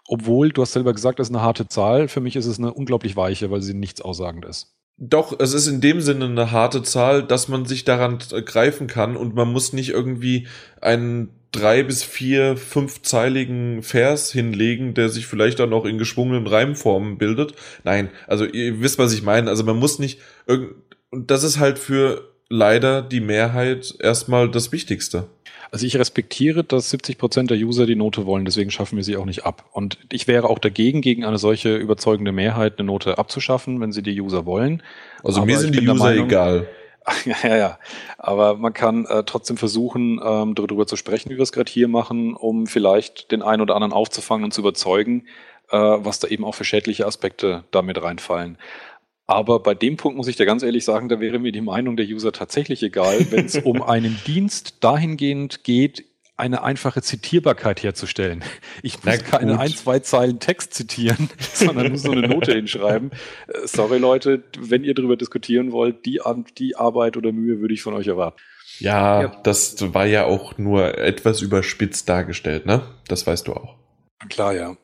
[SPEAKER 2] obwohl, du hast selber gesagt, das ist eine harte Zahl, für mich ist es eine unglaublich weiche, weil sie nichts aussagend ist.
[SPEAKER 1] Doch, es ist in dem Sinne eine harte Zahl, dass man sich daran greifen kann und man muss nicht irgendwie einen drei bis vier fünfzeiligen Vers hinlegen, der sich vielleicht dann auch in geschwungenen Reimformen bildet. Nein, also ihr wisst, was ich meine. Also man muss nicht irgend und das ist halt für leider die Mehrheit erstmal das Wichtigste.
[SPEAKER 2] Also ich respektiere, dass 70 Prozent der User die Note wollen, deswegen schaffen wir sie auch nicht ab. Und ich wäre auch dagegen, gegen eine solche überzeugende Mehrheit eine Note abzuschaffen, wenn sie die User wollen.
[SPEAKER 1] Also Aber mir sind die User Meinung, egal. [laughs]
[SPEAKER 2] Ja, ja, ja. Aber man kann äh, trotzdem versuchen, ähm, darüber zu sprechen, wie wir es gerade hier machen, um vielleicht den einen oder anderen aufzufangen und zu überzeugen, äh, was da eben auch für schädliche Aspekte damit reinfallen. Aber bei dem Punkt muss ich dir ganz ehrlich sagen, da wäre mir die Meinung der User tatsächlich egal, wenn es [laughs] um einen Dienst dahingehend geht, eine einfache Zitierbarkeit herzustellen. Ich muss keine ein, zwei Zeilen Text zitieren, [laughs] sondern muss so eine Note hinschreiben. Äh, sorry Leute, wenn ihr darüber diskutieren wollt, die, die Arbeit oder Mühe würde ich von euch erwarten.
[SPEAKER 1] Ja, ja, das war ja auch nur etwas überspitzt dargestellt, ne? Das weißt du auch.
[SPEAKER 2] Klar, ja.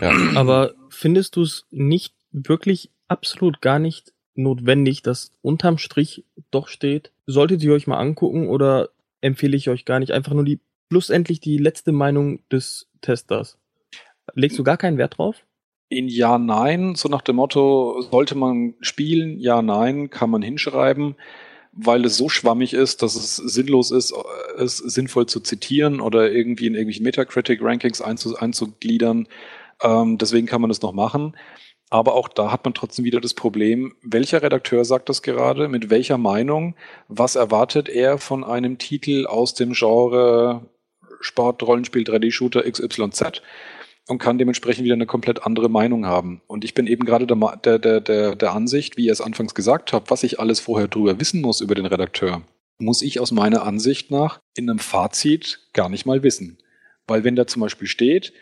[SPEAKER 3] ja. Aber findest du es nicht wirklich absolut gar nicht notwendig, dass unterm Strich doch steht, solltet ihr euch mal angucken oder empfehle ich euch gar nicht einfach nur die schlussendlich die letzte Meinung des Testers. Legst du gar keinen Wert drauf?
[SPEAKER 2] In Ja, Nein, so nach dem Motto, sollte man spielen, Ja, Nein, kann man hinschreiben, weil es so schwammig ist, dass es sinnlos ist, es sinnvoll zu zitieren oder irgendwie in irgendwelchen Metacritic-Rankings einzugliedern. Ähm, deswegen kann man das noch machen. Aber auch da hat man trotzdem wieder das Problem, welcher Redakteur sagt das gerade, mit welcher Meinung, was erwartet er von einem Titel aus dem Genre Sport, Rollenspiel, 3D-Shooter XYZ und kann dementsprechend wieder eine komplett andere Meinung haben. Und ich bin eben gerade der, der, der, der Ansicht, wie ihr es anfangs gesagt habt, was ich alles vorher drüber wissen muss über den Redakteur, muss ich aus meiner Ansicht nach in einem Fazit gar nicht mal wissen. Weil wenn da zum Beispiel steht,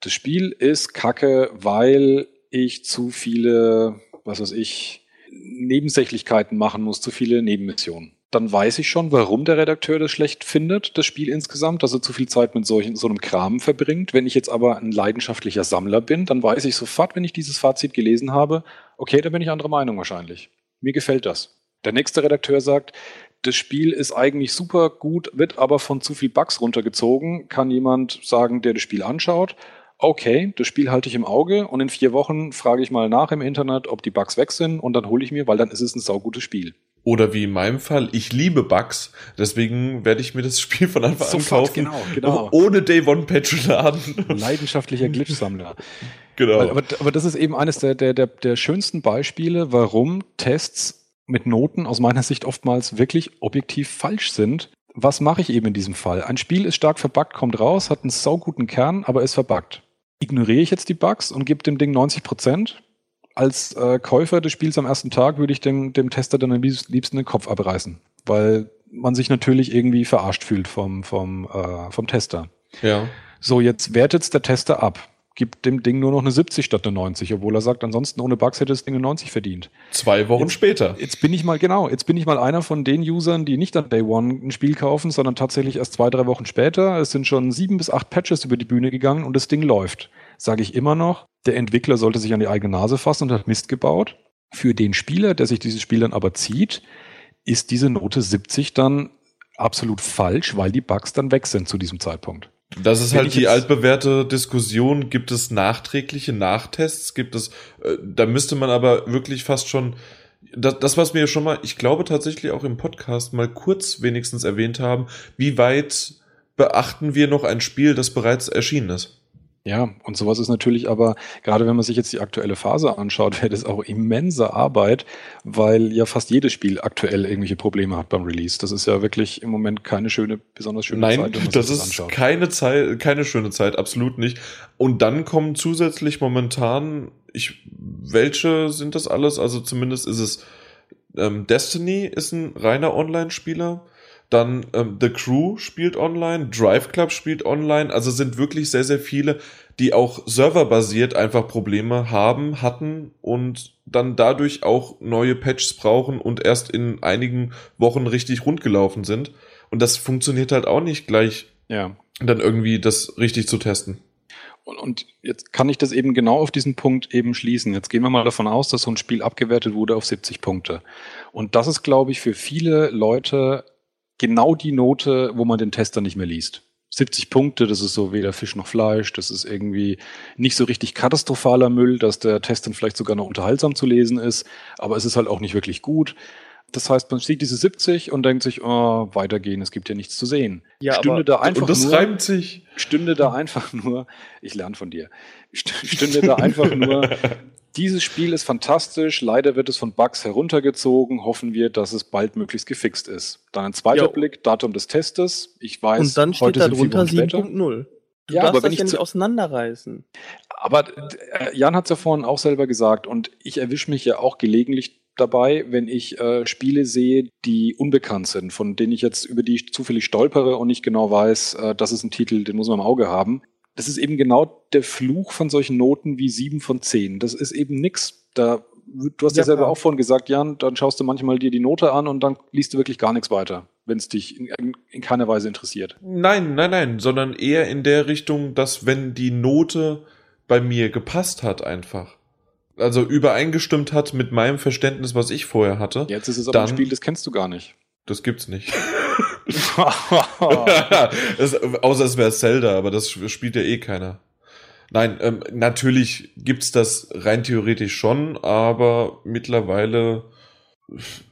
[SPEAKER 2] das Spiel ist kacke, weil ich zu viele, was weiß ich, Nebensächlichkeiten machen muss, zu viele Nebenmissionen dann weiß ich schon, warum der Redakteur das schlecht findet, das Spiel insgesamt, dass er zu viel Zeit mit solchen, so einem Kram verbringt. Wenn ich jetzt aber ein leidenschaftlicher Sammler bin, dann weiß ich sofort, wenn ich dieses Fazit gelesen habe, okay, da bin ich anderer Meinung wahrscheinlich. Mir gefällt das. Der nächste Redakteur sagt, das Spiel ist eigentlich super gut, wird aber von zu viel Bugs runtergezogen. Kann jemand sagen, der das Spiel anschaut? Okay, das Spiel halte ich im Auge und in vier Wochen frage ich mal nach im Internet, ob die Bugs weg sind und dann hole ich mir, weil dann ist es ein saugutes Spiel.
[SPEAKER 1] Oder wie in meinem Fall, ich liebe Bugs, deswegen werde ich mir das [laughs] Spiel von Anfang an kaufen.
[SPEAKER 2] Genau, genau.
[SPEAKER 1] Ohne Day One Patch laden.
[SPEAKER 2] Leidenschaftlicher Glitch-Sammler. [laughs] Genau. Aber, aber, das ist eben eines der, der, der, der schönsten Beispiele, warum Tests mit Noten aus meiner Sicht oftmals wirklich objektiv falsch sind. Was mache ich eben in diesem Fall? Ein Spiel ist stark verbuggt, kommt raus, hat einen sauguten Kern, aber ist verbuggt. Ignoriere ich jetzt die Bugs und gebe dem Ding 90 Prozent? als äh, Käufer des Spiels am ersten Tag würde ich dem, dem Tester dann am liebsten den Kopf abreißen, weil man sich natürlich irgendwie verarscht fühlt vom, vom, äh, vom Tester.
[SPEAKER 1] Ja.
[SPEAKER 2] So, jetzt wertet der Tester ab. Gibt dem Ding nur noch eine 70 statt eine 90, obwohl er sagt, ansonsten ohne Bugs hätte das Ding eine 90 verdient.
[SPEAKER 1] Zwei Wochen
[SPEAKER 2] jetzt,
[SPEAKER 1] später.
[SPEAKER 2] Jetzt bin ich mal, genau, jetzt bin ich mal einer von den Usern, die nicht an Day One ein Spiel kaufen, sondern tatsächlich erst zwei, drei Wochen später. Es sind schon sieben bis acht Patches über die Bühne gegangen und das Ding läuft. Sage ich immer noch, der Entwickler sollte sich an die eigene Nase fassen und hat Mist gebaut. Für den Spieler, der sich dieses Spiel dann aber zieht, ist diese Note 70 dann absolut falsch, weil die Bugs dann weg sind zu diesem Zeitpunkt.
[SPEAKER 1] Das ist Wenn halt die altbewährte Diskussion. Gibt es nachträgliche Nachtests? Gibt es, äh, da müsste man aber wirklich fast schon, das, das, was wir schon mal, ich glaube tatsächlich auch im Podcast mal kurz wenigstens erwähnt haben, wie weit beachten wir noch ein Spiel, das bereits erschienen ist?
[SPEAKER 2] Ja, und sowas ist natürlich aber, gerade wenn man sich jetzt die aktuelle Phase anschaut, wäre das auch immense Arbeit, weil ja fast jedes Spiel aktuell irgendwelche Probleme hat beim Release. Das ist ja wirklich im Moment keine schöne, besonders schöne
[SPEAKER 1] Nein,
[SPEAKER 2] Zeit, man
[SPEAKER 1] das
[SPEAKER 2] sich
[SPEAKER 1] ist keine Zeit, keine schöne Zeit, absolut nicht. Und dann kommen zusätzlich momentan, ich, welche sind das alles? Also zumindest ist es ähm, Destiny ist ein reiner Online-Spieler. Dann ähm, The Crew spielt online, Drive Club spielt online. Also sind wirklich sehr, sehr viele, die auch serverbasiert einfach Probleme haben, hatten und dann dadurch auch neue Patches brauchen und erst in einigen Wochen richtig rundgelaufen sind. Und das funktioniert halt auch nicht gleich,
[SPEAKER 2] Ja.
[SPEAKER 1] dann irgendwie das richtig zu testen.
[SPEAKER 2] Und, und jetzt kann ich das eben genau auf diesen Punkt eben schließen. Jetzt gehen wir mal davon aus, dass so ein Spiel abgewertet wurde auf 70 Punkte. Und das ist, glaube ich, für viele Leute genau die Note, wo man den Tester nicht mehr liest. 70 Punkte, das ist so weder Fisch noch Fleisch, das ist irgendwie nicht so richtig katastrophaler Müll, dass der Test dann vielleicht sogar noch unterhaltsam zu lesen ist, aber es ist halt auch nicht wirklich gut. Das heißt, man sieht diese 70 und denkt sich, oh, weitergehen, es gibt ja nichts zu sehen.
[SPEAKER 3] Ja,
[SPEAKER 2] Stünde
[SPEAKER 3] aber-
[SPEAKER 2] da einfach
[SPEAKER 1] und das
[SPEAKER 2] nur,
[SPEAKER 1] reimt sich.
[SPEAKER 2] stünde da einfach nur, ich lerne von dir, st- stünde da [laughs] einfach nur, dieses Spiel ist fantastisch, leider wird es von Bugs heruntergezogen, hoffen wir, dass es bald möglichst gefixt ist. Dann ein zweiter
[SPEAKER 3] Ja.
[SPEAKER 2] Blick, Datum des Testes, ich weiß,
[SPEAKER 3] Und dann steht
[SPEAKER 2] heute
[SPEAKER 3] da drunter
[SPEAKER 2] Wochen später.
[SPEAKER 3] 7.0. Du
[SPEAKER 2] Ja,
[SPEAKER 3] darfst
[SPEAKER 2] aber wenn
[SPEAKER 3] das
[SPEAKER 2] ich
[SPEAKER 3] ja nicht auseinanderreißen.
[SPEAKER 2] Aber äh, Jan hat es ja vorhin auch selber gesagt und ich erwische mich ja auch gelegentlich dabei, wenn ich äh, Spiele sehe, die unbekannt sind, von denen ich jetzt über die ich zufällig stolpere und nicht genau weiß, äh, das ist ein Titel, den muss man im Auge haben. Das ist eben genau der Fluch von solchen Noten wie sieben von zehn. Das ist eben nix. Da, du hast ja,
[SPEAKER 3] Ja,
[SPEAKER 2] selber
[SPEAKER 3] klar.
[SPEAKER 2] auch vorhin gesagt, Jan, dann schaust du manchmal dir die Note an und dann liest du wirklich gar nichts weiter, wenn es dich in, in, in keiner Weise interessiert.
[SPEAKER 1] Nein, nein, nein, sondern eher in der Richtung, dass wenn die Note bei mir gepasst hat einfach. Also übereingestimmt hat mit meinem Verständnis, was ich vorher hatte.
[SPEAKER 2] Jetzt ist es aber ein
[SPEAKER 1] Dann-
[SPEAKER 2] Spiel, das kennst du gar nicht.
[SPEAKER 1] Das gibt's nicht. [laughs] das, außer es wäre Zelda, aber das spielt ja eh keiner. Nein, ähm, natürlich gibt's das rein theoretisch schon, aber mittlerweile,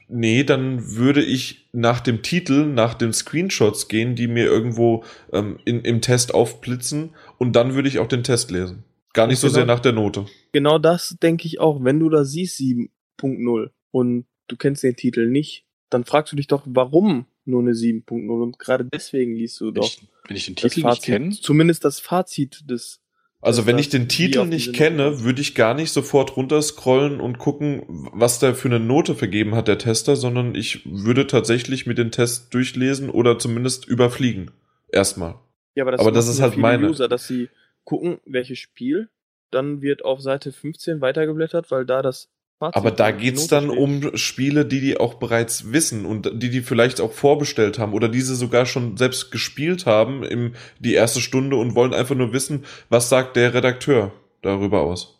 [SPEAKER 1] nee, dann würde ich nach dem Titel, nach den Screenshots gehen, die mir irgendwo ähm, in, im Test aufblitzen und dann würde ich auch den Test lesen. Gar nicht so
[SPEAKER 3] Genau.
[SPEAKER 1] sehr nach der Note.
[SPEAKER 3] Genau das denke ich auch. Wenn du da siehst 7.0 und du kennst den Titel nicht, dann fragst du dich doch, warum nur eine 7.0 und gerade deswegen liest du doch
[SPEAKER 2] ich, wenn ich den Titel nicht kenne,
[SPEAKER 3] Zumindest das Fazit des
[SPEAKER 1] Also
[SPEAKER 3] Das
[SPEAKER 1] wenn ich den Titel nicht kenne, würde ich gar nicht sofort runterscrollen und gucken, was da für eine Note vergeben hat der Tester, sondern ich würde tatsächlich mit den Test durchlesen oder zumindest überfliegen. Erstmal.
[SPEAKER 3] Ja, aber das,
[SPEAKER 1] Aber das ist halt meine.
[SPEAKER 3] User, dass sie gucken, welches Spiel, dann wird auf Seite 15 weitergeblättert, weil da das Fazit
[SPEAKER 1] Aber da
[SPEAKER 3] die
[SPEAKER 1] geht's
[SPEAKER 3] Note
[SPEAKER 1] dann um Spiele, die die auch bereits wissen und die die vielleicht auch vorbestellt haben oder diese sogar schon selbst gespielt haben im die erste Stunde und wollen einfach nur wissen, was sagt der Redakteur darüber aus.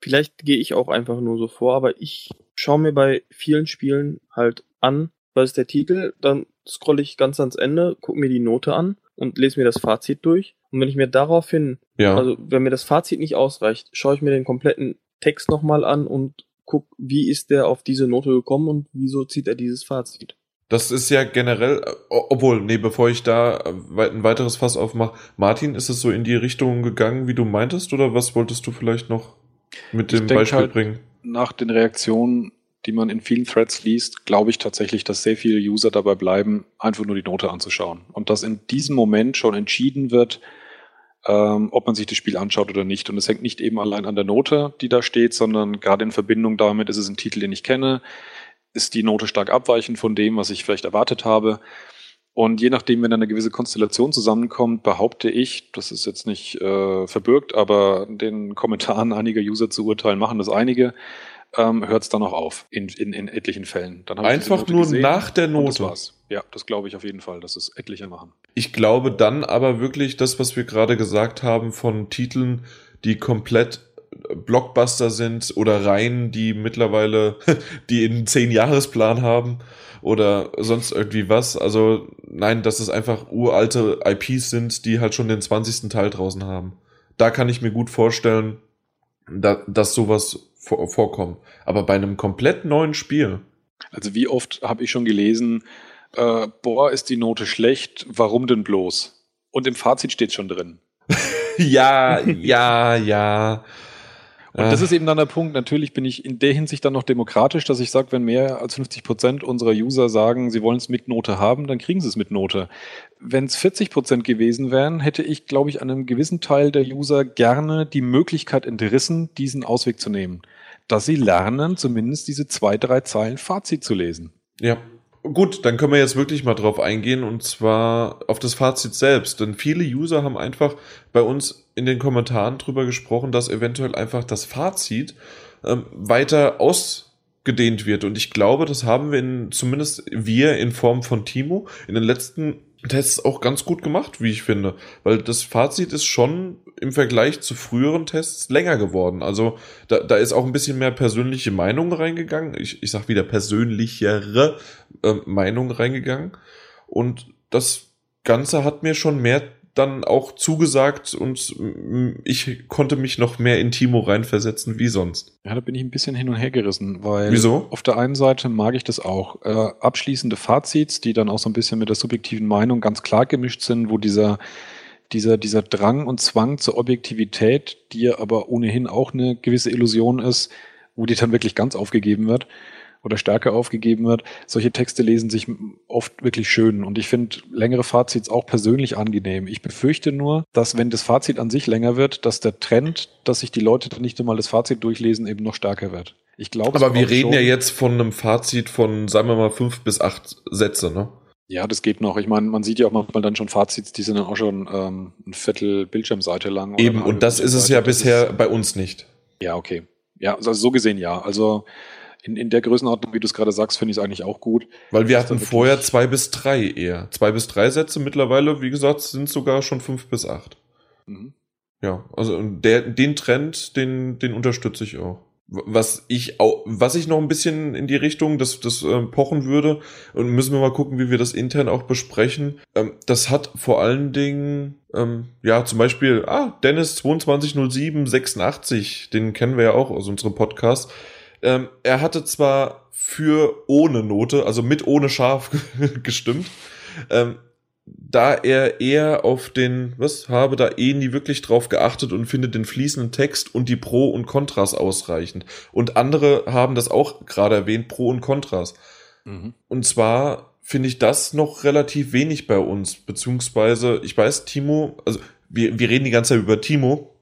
[SPEAKER 3] Vielleicht gehe ich auch einfach nur so vor, aber ich schaue mir bei vielen Spielen halt an, was ist der Titel, dann scrolle ich ganz ans Ende, gucke mir die Note an und lese mir das Fazit durch. Und wenn ich mir daraufhin,
[SPEAKER 1] Ja.
[SPEAKER 3] also wenn mir das Fazit nicht ausreicht, schaue ich mir den kompletten Text nochmal an und guck, wie ist der auf diese Note gekommen und wieso zieht er dieses Fazit.
[SPEAKER 1] Das ist ja generell, obwohl, nee, bevor ich da äh, ein weiteres Fass aufmache, Martin, ist es so in die Richtung gegangen, wie du meintest, oder was wolltest du vielleicht noch mit dem Beispiel
[SPEAKER 2] halt-
[SPEAKER 1] bringen?
[SPEAKER 2] nach den Reaktionen, die man in vielen Threads liest, glaube ich tatsächlich, dass sehr viele User dabei bleiben, einfach nur die Note anzuschauen. Und dass in diesem Moment schon entschieden wird, ähm, ob man sich das Spiel anschaut oder nicht. Und es hängt nicht eben allein an der Note, die da steht, sondern gerade in Verbindung damit ist es ein Titel, den ich kenne, ist die Note stark abweichend von dem, was ich vielleicht erwartet habe. Und je nachdem, wenn eine gewisse Konstellation zusammenkommt, behaupte ich, das ist jetzt nicht äh, verbürgt, aber den Kommentaren [laughs] einiger User zu urteilen, machen das einige, ähm, hört es dann auch auf, in, in, in etlichen Fällen.
[SPEAKER 1] Einfach
[SPEAKER 2] Note
[SPEAKER 1] nur
[SPEAKER 2] gesehen
[SPEAKER 1] nach der
[SPEAKER 2] und das
[SPEAKER 1] Note.
[SPEAKER 2] war's. Ja, das glaube ich auf jeden Fall, dass es etliche machen.
[SPEAKER 1] Ich glaube dann aber wirklich das, was wir gerade gesagt haben von Titeln, die komplett äh, Blockbuster sind oder Reihen, die mittlerweile, [laughs] die einen Zehn-Jahresplan haben oder sonst irgendwie was. Also nein, dass es einfach uralte IPs sind, die halt schon den 20. Teil draußen haben. Da kann ich mir gut vorstellen, da, dass sowas vor, vorkommt. Aber bei einem komplett neuen Spiel,
[SPEAKER 2] Also wie oft habe ich schon gelesen, äh, boah, ist die Note schlecht, warum denn bloß? Und im Fazit steht schon drin. [laughs]
[SPEAKER 1] ja, ja, ja.
[SPEAKER 2] Und das ist eben dann der Punkt. Natürlich bin ich in der Hinsicht dann noch demokratisch, dass ich sage, wenn mehr als 50 Prozent unserer User sagen, sie wollen es mit Note haben, dann kriegen sie es mit Note. Wenn es 40 Prozent gewesen wären, hätte ich, glaube ich, einem gewissen Teil der User gerne die Möglichkeit entrissen, diesen Ausweg zu nehmen. Dass sie lernen, zumindest diese zwei, drei Zeilen Fazit zu lesen.
[SPEAKER 1] Ja, Gut, dann können wir jetzt wirklich mal drauf eingehen und zwar auf das Fazit selbst. Denn viele User haben einfach bei uns in den Kommentaren drüber gesprochen, dass eventuell einfach das Fazit ähm, weiter ausgedehnt wird. Und ich glaube, das haben wir in, zumindest wir in Form von Timo in den letzten Tests auch ganz gut gemacht, wie ich finde. Weil das Fazit ist schon im Vergleich zu früheren Tests länger geworden. Also da, da ist auch ein bisschen mehr persönliche Meinung reingegangen. Ich, ich sag wieder persönlichere äh, Meinung reingegangen. Und das Ganze hat mir schon mehr dann auch zugesagt und ich konnte mich noch mehr in Timo reinversetzen wie sonst.
[SPEAKER 2] Ja, da bin ich ein bisschen hin und her gerissen, weil
[SPEAKER 1] Wieso?
[SPEAKER 2] auf der einen Seite mag ich das auch. Äh, abschließende Fazits, die dann auch so ein bisschen mit der subjektiven Meinung ganz klar gemischt sind, wo dieser dieser, dieser Drang und Zwang zur Objektivität, die aber ohnehin auch eine gewisse Illusion ist, wo die dann wirklich ganz aufgegeben wird oder stärker aufgegeben wird. Solche Texte lesen sich oft wirklich schön und ich finde längere Fazits auch persönlich angenehm. Ich befürchte nur, dass wenn das Fazit an sich länger wird, dass der Trend, dass sich die Leute dann nicht einmal das Fazit durchlesen, eben noch stärker wird. Ich glaube.
[SPEAKER 1] Aber wir reden ja jetzt von einem Fazit von, sagen wir mal, fünf bis acht Sätze, ne?
[SPEAKER 2] Ja, das geht noch. Ich meine, man sieht ja auch manchmal dann schon Fazits, die sind dann auch schon ähm, ein Viertel Bildschirmseite lang.
[SPEAKER 1] Eben, und das ist es ja bisher bei uns nicht.
[SPEAKER 2] Ja, okay. Ja, also so gesehen ja. Also in, in der Größenordnung, wie du es gerade sagst, finde ich es eigentlich auch gut.
[SPEAKER 1] Weil wir hatten vorher zwei bis drei eher. Zwei bis drei Sätze mittlerweile, wie gesagt, sind sogar schon fünf bis acht. Mhm. Ja, also der, den Trend, den, den unterstütze ich auch. Was ich auch, was ich noch ein bisschen in die Richtung das, das äh, pochen würde, und müssen wir mal gucken, wie wir das intern auch besprechen. Ähm, das hat vor allen Dingen, ähm, ja, zum Beispiel, ah, Dennis 220786, den kennen wir ja auch aus unserem Podcast ähm, er hatte zwar für ohne Note, also mit ohne Schaf [laughs] gestimmt, ähm, da er eher auf den, was, habe da eh nie wirklich drauf geachtet und findet den fließenden Text und die Pro und Kontras ausreichend. Und andere haben das auch gerade erwähnt, Pro und Kontras. Mhm. Und zwar finde ich das noch relativ wenig bei uns, beziehungsweise, ich weiß, Timo, also wir, wir reden die ganze Zeit über Timo,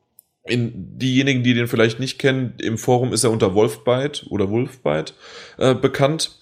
[SPEAKER 1] in diejenigen, die den vielleicht nicht kennen, im Forum ist er unter Wolfbite oder Wolfbite äh, bekannt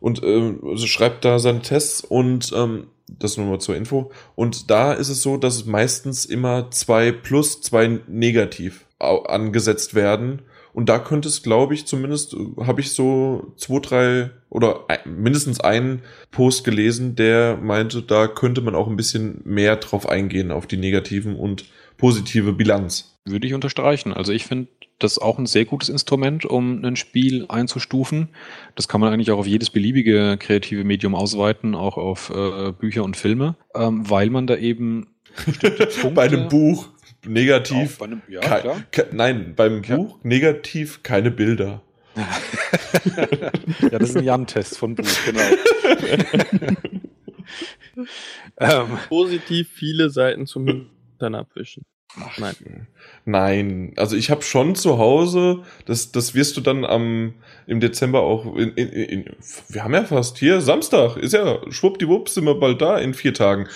[SPEAKER 1] und äh, also schreibt da seine Tests und ähm, das nur mal zur Info. Und da ist es so, dass meistens immer zwei plus, zwei negativ angesetzt werden. Und da könnte es, glaube ich, zumindest äh, habe ich so zwei, drei oder mindestens einen Post gelesen, der meinte, da könnte man auch ein bisschen mehr drauf eingehen auf die negativen und positive Bilanz.
[SPEAKER 2] Würde ich unterstreichen. Also ich finde das auch ein sehr gutes Instrument, um ein Spiel einzustufen. Das kann man eigentlich auch auf jedes beliebige kreative Medium ausweiten, auch auf äh, Bücher und Filme, ähm, weil man da eben [laughs]
[SPEAKER 1] bei einem Buch negativ. Einem, ja, klar. nein, beim ja. Buch negativ keine Bilder. [laughs]
[SPEAKER 2] ja, das ist ein Jan-Test von Buch, genau. [laughs]
[SPEAKER 3] ähm, Positiv viele Seiten zum dann abwischen.
[SPEAKER 1] Ach, nein. Nein, also ich habe schon zu Hause, das, das wirst du dann am im Dezember auch in, in, in, wir haben ja fast hier Samstag, ist ja schwuppdiwupp sind wir bald da in vier Tagen.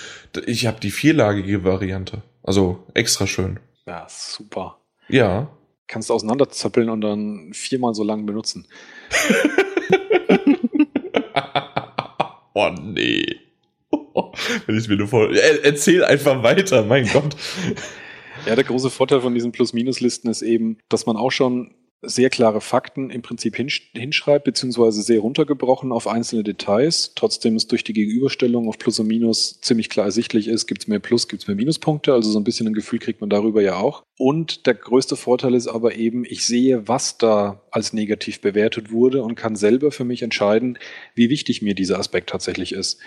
[SPEAKER 1] Ich habe die vierlagige Variante, also extra schön.
[SPEAKER 2] Ja, super.
[SPEAKER 1] Ja.
[SPEAKER 2] Kannst du auseinanderzappeln und dann viermal so lang benutzen. [laughs]
[SPEAKER 1] oh nee. [laughs] Wenn ich mir nur vor. Erzähl einfach weiter, mein Gott.
[SPEAKER 2] Ja, der große Vorteil von diesen Plus-Minus-Listen ist eben, dass man auch schon sehr klare Fakten im Prinzip hinschreibt, beziehungsweise sehr runtergebrochen auf einzelne Details. Trotzdem ist durch die Gegenüberstellung auf Plus und Minus ziemlich klar ersichtlich ist, gibt es mehr Plus, gibt es mehr Minuspunkte. Also so ein bisschen ein Gefühl kriegt man darüber ja auch. Und der größte Vorteil ist aber eben, ich sehe, was da als negativ bewertet wurde und kann selber für mich entscheiden, wie wichtig mir dieser Aspekt tatsächlich ist.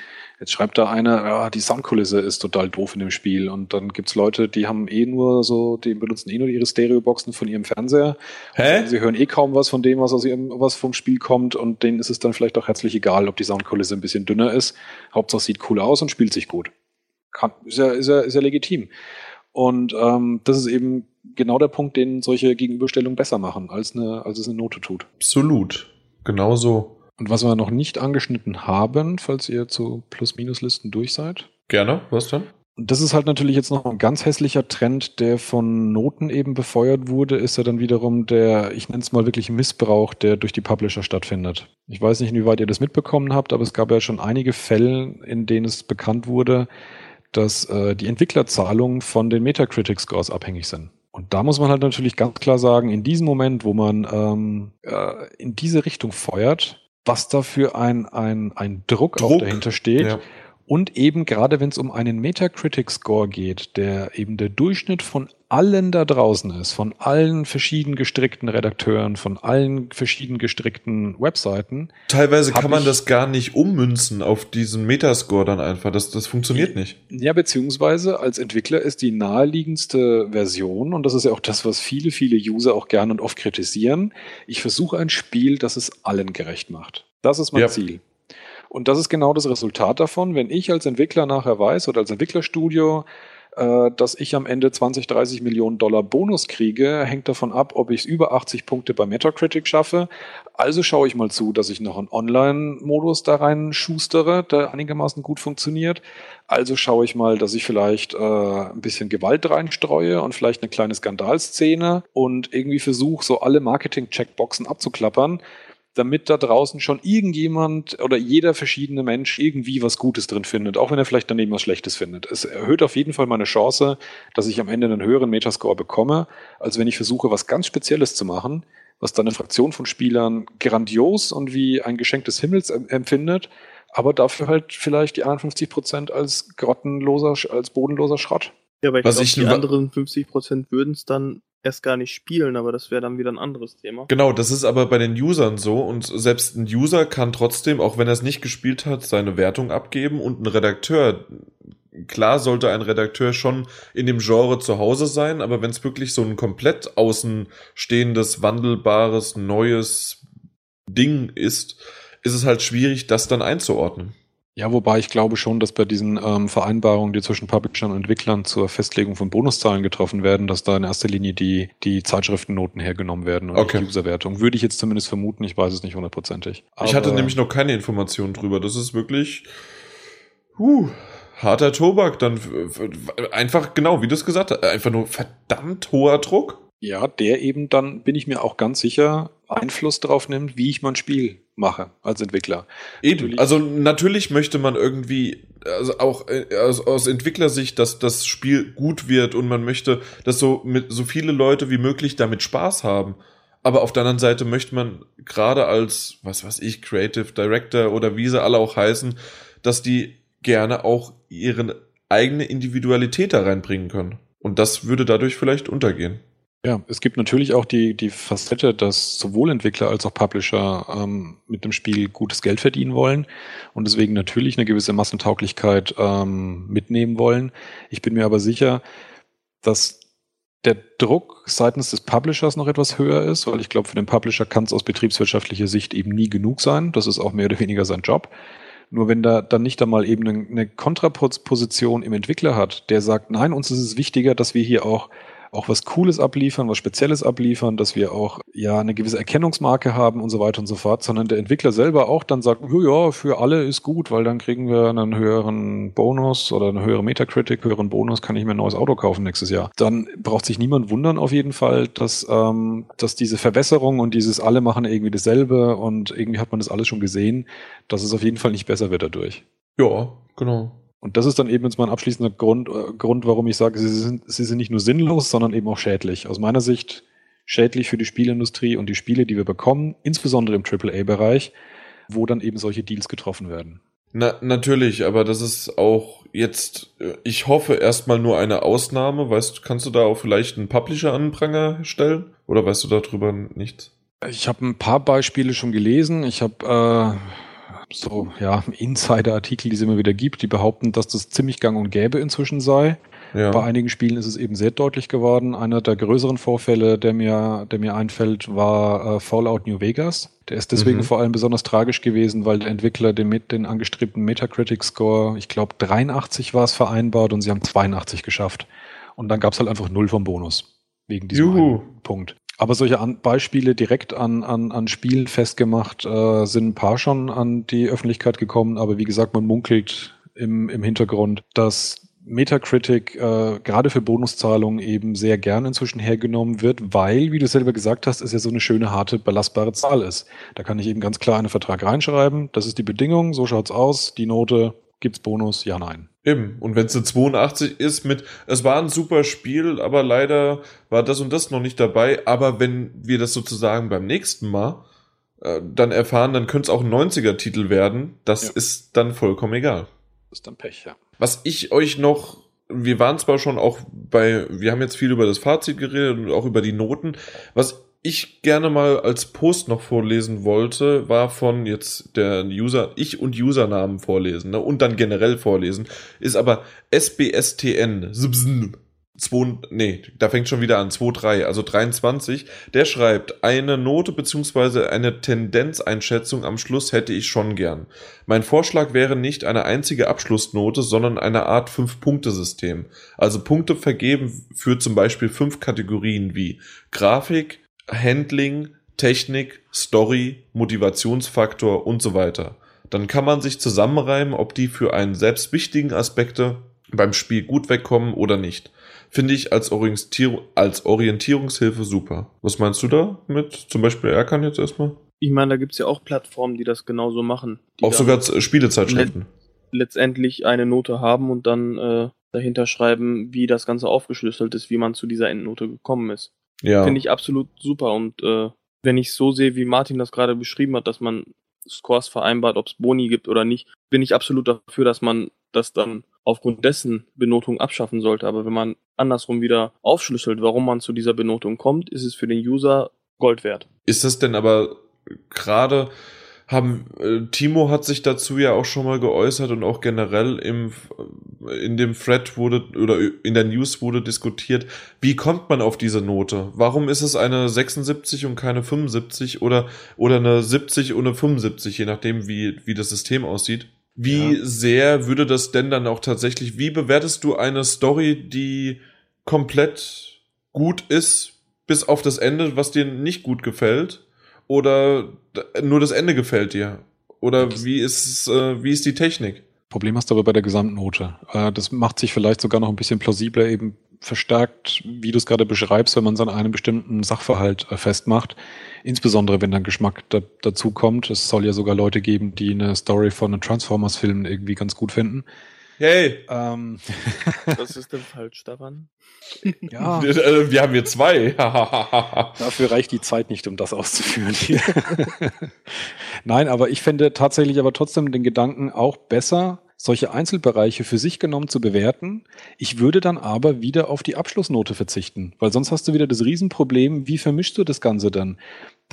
[SPEAKER 2] Jetzt schreibt da einer, ja, die Soundkulisse ist total doof in dem Spiel. Und dann gibt's Leute, die haben eh nur so, die benutzen eh nur ihre Stereoboxen von ihrem Fernseher. Hä? Sie hören eh kaum was von dem, was aus ihrem, was vom Spiel kommt. Und denen ist es dann vielleicht auch herzlich egal, ob die Soundkulisse ein bisschen dünner ist. Hauptsache sieht cool aus und spielt sich gut. Kann, ist ja, ist ja, ist ja legitim. Und ähm, das ist eben genau der Punkt, den solche Gegenüberstellungen besser machen, als, eine, als es eine Note tut.
[SPEAKER 1] Absolut. Genauso.
[SPEAKER 2] Und was wir noch nicht angeschnitten haben, falls ihr zu Plus-Minus-Listen durch seid.
[SPEAKER 1] Gerne, was?
[SPEAKER 2] Und das ist halt natürlich jetzt noch ein ganz hässlicher Trend, der von Noten eben befeuert wurde, ist ja dann wiederum der, ich nenne es mal wirklich Missbrauch, der durch die Publisher stattfindet. Ich weiß nicht, inwieweit ihr das mitbekommen habt, aber es gab ja schon einige Fälle, in denen es bekannt wurde, dass äh, die Entwicklerzahlungen von den Metacritic-Scores abhängig sind. Und da muss man halt natürlich ganz klar sagen, in diesem Moment, wo man ähm, äh, in diese Richtung feuert, was da für ein, ein, ein Druck, Druck. auch dahinter steht. Ja. Und eben gerade wenn es um einen Metacritic-Score geht, der eben der Durchschnitt von allen da draußen ist, von allen verschieden gestrickten Redakteuren, von allen verschieden gestrickten Webseiten.
[SPEAKER 1] Teilweise kann man das gar nicht ummünzen auf diesen Metascore dann einfach. Das, das funktioniert nicht.
[SPEAKER 2] Ja, beziehungsweise als Entwickler ist die naheliegendste Version, und das ist ja auch das, was viele, viele User auch gern und oft kritisieren. Ich versuche ein Spiel, das es allen gerecht macht. Das ist mein ja. Ziel. Und das ist genau das Resultat davon, wenn ich als Entwickler nachher weiß oder als Entwicklerstudio, äh, dass ich am Ende 20, 30 Millionen Dollar Bonus kriege, hängt davon ab, ob ich es über 80 Punkte bei Metacritic schaffe. Also schaue ich mal zu, dass ich noch einen Online-Modus da rein schustere, der einigermaßen gut funktioniert. Also schaue ich mal, dass ich vielleicht äh, ein bisschen Gewalt reinstreue und vielleicht eine kleine Skandalszene und irgendwie versuche, so alle Marketing-Checkboxen abzuklappern damit da draußen schon irgendjemand oder jeder verschiedene Mensch irgendwie was Gutes drin findet, auch wenn er vielleicht daneben was Schlechtes findet. Es erhöht auf jeden Fall meine Chance, dass ich am Ende einen höheren Metascore bekomme, als wenn ich versuche, was ganz Spezielles zu machen, was dann eine Fraktion von Spielern grandios und wie ein Geschenk des Himmels empfindet, aber dafür halt vielleicht die 51 Prozent als grottenloser, als bodenloser Schrott.
[SPEAKER 3] Ja, aber ich glaube, die anderen 50 Prozent würden es dann erst gar nicht spielen, aber das wäre dann wieder ein anderes Thema.
[SPEAKER 1] Genau, das ist aber bei den Usern so und selbst ein User kann trotzdem, auch wenn er es nicht gespielt hat, seine Wertung abgeben und ein Redakteur, klar sollte ein Redakteur schon in dem Genre zu Hause sein, aber wenn es wirklich so ein komplett außenstehendes, wandelbares, neues Ding ist, ist es halt schwierig, das dann einzuordnen.
[SPEAKER 2] Ja, wobei ich glaube schon, dass bei diesen ähm, Vereinbarungen, die zwischen Publishern und Entwicklern zur Festlegung von Bonuszahlen getroffen werden, dass da in erster Linie die, die Zeitschriftennoten hergenommen werden und okay. die Userwertung. Würde ich jetzt zumindest vermuten, ich weiß es nicht hundertprozentig.
[SPEAKER 1] Ich hatte nämlich noch keine Informationen drüber. Das ist wirklich huh, harter Tobak. Dann einfach, genau, wie du es gesagt hast, einfach nur verdammt hoher Druck.
[SPEAKER 2] Ja, der eben dann, bin ich mir auch ganz sicher, Einfluss darauf nimmt, wie ich mein Spiel mache als Entwickler.
[SPEAKER 1] Eben, natürlich. also natürlich möchte man irgendwie, also auch äh, aus, aus Entwicklersicht, dass das Spiel gut wird und man möchte, dass so mit so viele Leute wie möglich damit Spaß haben. Aber auf der anderen Seite möchte man gerade als, was weiß ich, Creative Director oder wie sie alle auch heißen, dass die gerne auch ihre eigene Individualität da reinbringen können. Und das würde dadurch vielleicht untergehen.
[SPEAKER 2] Ja, es gibt natürlich auch die, die Facette, dass sowohl Entwickler als auch Publisher ähm, mit dem Spiel gutes Geld verdienen wollen und deswegen natürlich eine gewisse Massentauglichkeit ähm, mitnehmen wollen. Ich bin mir aber sicher, dass der Druck seitens des Publishers noch etwas höher ist, weil ich glaube, für den Publisher kann es aus betriebswirtschaftlicher Sicht eben nie genug sein. Das ist auch mehr oder weniger sein Job. Nur wenn da dann nicht einmal eben eine, eine Kontraposition im Entwickler hat, der sagt, nein, uns ist es wichtiger, dass wir hier auch auch was Cooles abliefern, was Spezielles abliefern, dass wir auch ja eine gewisse Erkennungsmarke haben und so weiter und so fort, sondern der Entwickler selber auch dann sagt, ja, für alle ist gut, weil dann kriegen wir einen höheren Bonus oder eine höhere Metacritic, höheren Bonus, kann ich mir ein neues Auto kaufen nächstes Jahr. Dann braucht sich niemand wundern auf jeden Fall, dass, ähm, dass diese Verwässerung und dieses alle machen irgendwie dasselbe und irgendwie hat man das alles schon gesehen, dass es auf jeden Fall nicht besser wird dadurch.
[SPEAKER 1] Ja, genau.
[SPEAKER 2] Und das ist dann eben jetzt mein abschließender Grund, äh, Grund, warum ich sage, sie sind, sie sind nicht nur sinnlos, sondern eben auch schädlich. Aus meiner Sicht schädlich für die Spielindustrie und die Spiele, die wir bekommen, insbesondere im AAA-Bereich, wo dann eben solche Deals getroffen werden.
[SPEAKER 1] Na, natürlich, aber das ist auch jetzt, äh, ich hoffe, erstmal nur eine Ausnahme. Weißt du, kannst du da auch vielleicht einen Publisher an Pranger stellen? Oder weißt du darüber nichts?
[SPEAKER 2] Ich habe ein paar Beispiele schon gelesen. Ich habe äh, so ja, Insider-Artikel, die es immer wieder gibt, die behaupten, dass das ziemlich gang und gäbe inzwischen sei. Ja. Bei einigen Spielen ist es eben sehr deutlich geworden. Einer der größeren Vorfälle, der mir, der mir einfällt, war äh, Fallout New Vegas. Der ist deswegen mhm. vor allem besonders tragisch gewesen, weil der Entwickler den, mit den angestrebten Metacritic-Score, ich glaube 83 war es vereinbart und sie haben 82 geschafft. Und dann gab es halt einfach null vom Bonus. Wegen diesem. Punkt. Aber solche an Beispiele direkt an, an, an Spielen festgemacht äh, sind ein paar schon an die Öffentlichkeit gekommen. Aber wie gesagt, man munkelt im, im Hintergrund, dass Metacritic äh, gerade für Bonuszahlungen eben sehr gern inzwischen hergenommen wird, weil, wie du selber gesagt hast, es ja so eine schöne, harte, belastbare Zahl ist. Da kann ich eben ganz klar einen Vertrag reinschreiben, das ist die Bedingung, so schaut's aus, die Note, gibt's Bonus, ja, nein.
[SPEAKER 1] Eben. Und wenn es eine 82 ist mit, es war ein super Spiel, aber leider war das und das noch nicht dabei. Aber wenn wir das sozusagen beim nächsten Mal äh, dann erfahren, dann könnte es auch ein 90er-Titel werden. Das
[SPEAKER 2] Ja.
[SPEAKER 1] ist dann vollkommen egal.
[SPEAKER 2] Das ist dann Pech, ja.
[SPEAKER 1] Was ich euch noch, wir waren zwar schon auch bei, wir haben jetzt viel über das Fazit geredet und auch über die Noten. Was ich gerne mal als Post noch vorlesen wollte, war von jetzt der User, ich und Usernamen vorlesen, ne, und dann generell vorlesen, ist aber SBSTN, Subsn, 2, nee, da fängt schon wieder an, 2-3, also 23, der schreibt, eine Note beziehungsweise eine Tendenzeinschätzung am Schluss hätte ich schon gern. Mein Vorschlag wäre nicht eine einzige Abschlussnote, sondern eine Art Fünf-Punkte-System. Also Punkte vergeben für zum Beispiel fünf Kategorien wie Grafik, Handling, Technik, Story, Motivationsfaktor und so weiter. Dann kann man sich zusammenreimen, ob die für einen selbst wichtigen Aspekte beim Spiel gut wegkommen oder nicht. Finde ich als, Orientierung, als Orientierungshilfe super. Was meinst du da mit? Zum Beispiel Erkan jetzt erstmal?
[SPEAKER 3] Ich meine, da gibt's ja auch Plattformen, die das genauso machen.
[SPEAKER 1] Auch sogar Spielezeitschriften.
[SPEAKER 3] letztendlich eine Note haben und dann äh, dahinter schreiben, wie das Ganze aufgeschlüsselt ist, wie man zu dieser Endnote gekommen ist.
[SPEAKER 1] Ja.
[SPEAKER 3] Finde ich absolut super. Und äh, wenn ich so sehe, wie Martin das gerade beschrieben hat, dass man Scores vereinbart, ob es Boni gibt oder nicht, bin ich absolut dafür, dass man das dann aufgrund dessen Benotung abschaffen sollte. Aber wenn man andersrum wieder aufschlüsselt, warum man zu dieser Benotung kommt, ist es für den User Gold wert.
[SPEAKER 1] Ist das denn aber gerade haben äh, Timo hat sich dazu ja auch schon mal geäußert und auch generell im in dem Thread wurde oder in der News wurde diskutiert, wie kommt man auf diese Note? Warum ist es eine 76 und keine 75 oder oder eine 70 und eine 75, je nachdem wie wie das System aussieht? Wie
[SPEAKER 2] Ja.
[SPEAKER 1] sehr würde das denn dann auch tatsächlich, wie bewertest du eine Story, die komplett gut ist, bis auf das Ende, was dir nicht gut gefällt? Oder nur das Ende gefällt dir? Oder wie ist, äh, wie ist die Technik?
[SPEAKER 2] Problem hast du aber bei der Gesamtnote. Äh, das macht sich vielleicht sogar noch ein bisschen plausibler, eben verstärkt, wie du es gerade beschreibst, wenn man es an einem bestimmten Sachverhalt äh, festmacht. Insbesondere, wenn dann Geschmack da, dazu kommt. Es soll ja sogar Leute geben, die eine Story von einem Transformers-Film irgendwie ganz gut finden.
[SPEAKER 1] Hey,
[SPEAKER 2] Ähm, [laughs]
[SPEAKER 3] Was ist denn falsch daran?
[SPEAKER 2] ja, [laughs]
[SPEAKER 1] wir, äh, wir haben hier zwei. [laughs]
[SPEAKER 2] Dafür reicht die Zeit nicht, um das auszuführen. Nein, aber ich fände tatsächlich aber trotzdem den Gedanken auch besser, solche Einzelbereiche für sich genommen zu bewerten. Ich würde dann aber wieder auf die Abschlussnote verzichten, weil sonst hast du wieder das Riesenproblem, wie vermischst du das Ganze dann?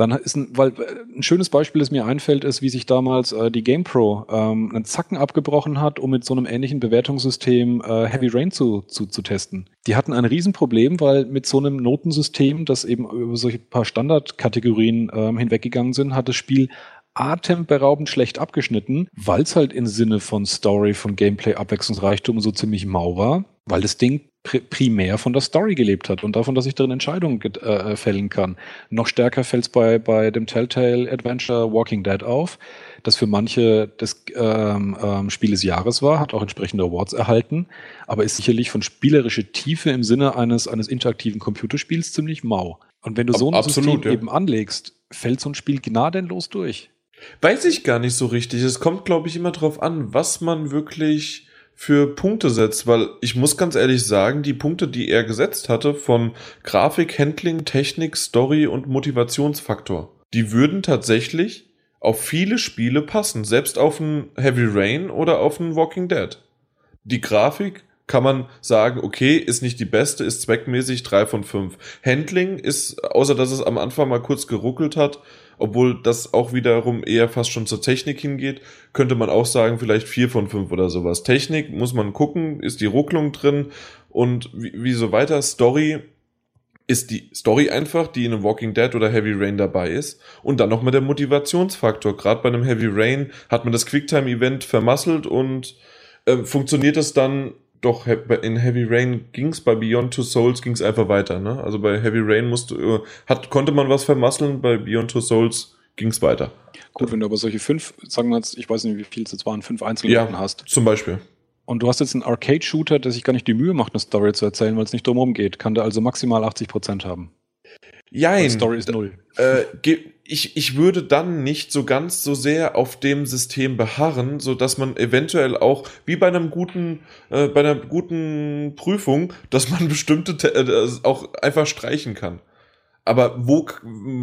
[SPEAKER 2] Dann ist ein, weil äh, ein schönes Beispiel, das mir einfällt, ist, wie sich damals äh, die GamePro ähm, einen Zacken abgebrochen hat, um mit so einem ähnlichen Bewertungssystem äh, Heavy Rain zu, zu, zu testen. Die hatten ein Riesenproblem, weil mit so einem Notensystem, das eben über solche paar Standardkategorien ähm, hinweggegangen sind, hat das Spiel atemberaubend schlecht abgeschnitten, weil es halt im Sinne von Story, von Gameplay, Abwechslungsreichtum so ziemlich mau war, weil das Ding pri primär von der Story gelebt hat und davon, dass ich darin Entscheidungen get- äh, fällen kann. Noch stärker fällt es bei, bei dem Telltale Adventure Walking Dead auf, das für manche das ähm, ähm, Spiel des Jahres war, hat auch entsprechende Awards erhalten, aber ist sicherlich von spielerischer Tiefe im Sinne eines, eines interaktiven Computerspiels ziemlich mau. Und wenn du so ein
[SPEAKER 1] Absolut,
[SPEAKER 2] System
[SPEAKER 1] ja.
[SPEAKER 2] eben anlegst, fällt so ein Spiel gnadenlos durch.
[SPEAKER 1] Weiß ich gar nicht so richtig. Es kommt, glaube ich, immer drauf an, was man wirklich für Punkte setzt, weil ich muss ganz ehrlich sagen, die Punkte, die er gesetzt hatte von Grafik, Handling, Technik, Story und Motivationsfaktor, die würden tatsächlich auf viele Spiele passen, selbst auf ein Heavy Rain oder auf ein Walking Dead. Die Grafik kann man sagen, okay, ist nicht die beste, ist zweckmäßig drei von fünf. Handling ist, außer dass es am Anfang mal kurz geruckelt hat, obwohl das auch wiederum eher fast schon zur Technik hingeht, könnte man auch sagen, vielleicht vier von fünf oder sowas. Technik muss man gucken, ist die Rucklung drin und wie, wie so weiter. Story ist die Story einfach, die in einem Walking Dead oder Heavy Rain dabei ist. Und dann noch mal der Motivationsfaktor. Gerade bei einem Heavy Rain hat man das Quicktime-Event vermasselt und äh, funktioniert es dann doch, in Heavy Rain ging's bei Beyond Two Souls ging's einfach weiter, ne? Also bei Heavy Rain musste, äh, hat, konnte man was vermasseln, bei Beyond Two Souls ging's weiter.
[SPEAKER 2] Gut, wenn du aber solche fünf, sagen wir jetzt, ich weiß nicht, wie viel es jetzt waren, fünf Einzelheiten ja, hast.
[SPEAKER 1] Zum Beispiel.
[SPEAKER 2] Und du hast jetzt einen Arcade-Shooter, der sich gar nicht die Mühe macht, eine Story zu erzählen, weil es nicht drumherum geht. Kann der also maximal 80% haben.
[SPEAKER 1] Jein.
[SPEAKER 2] Story ist null.
[SPEAKER 1] Äh, ich, ich würde dann nicht so ganz so sehr auf dem System beharren, so dass man eventuell auch, wie bei einem guten, äh, bei einer guten Prüfung, dass man [laughs] bestimmte äh, auch einfach streichen kann. Aber wo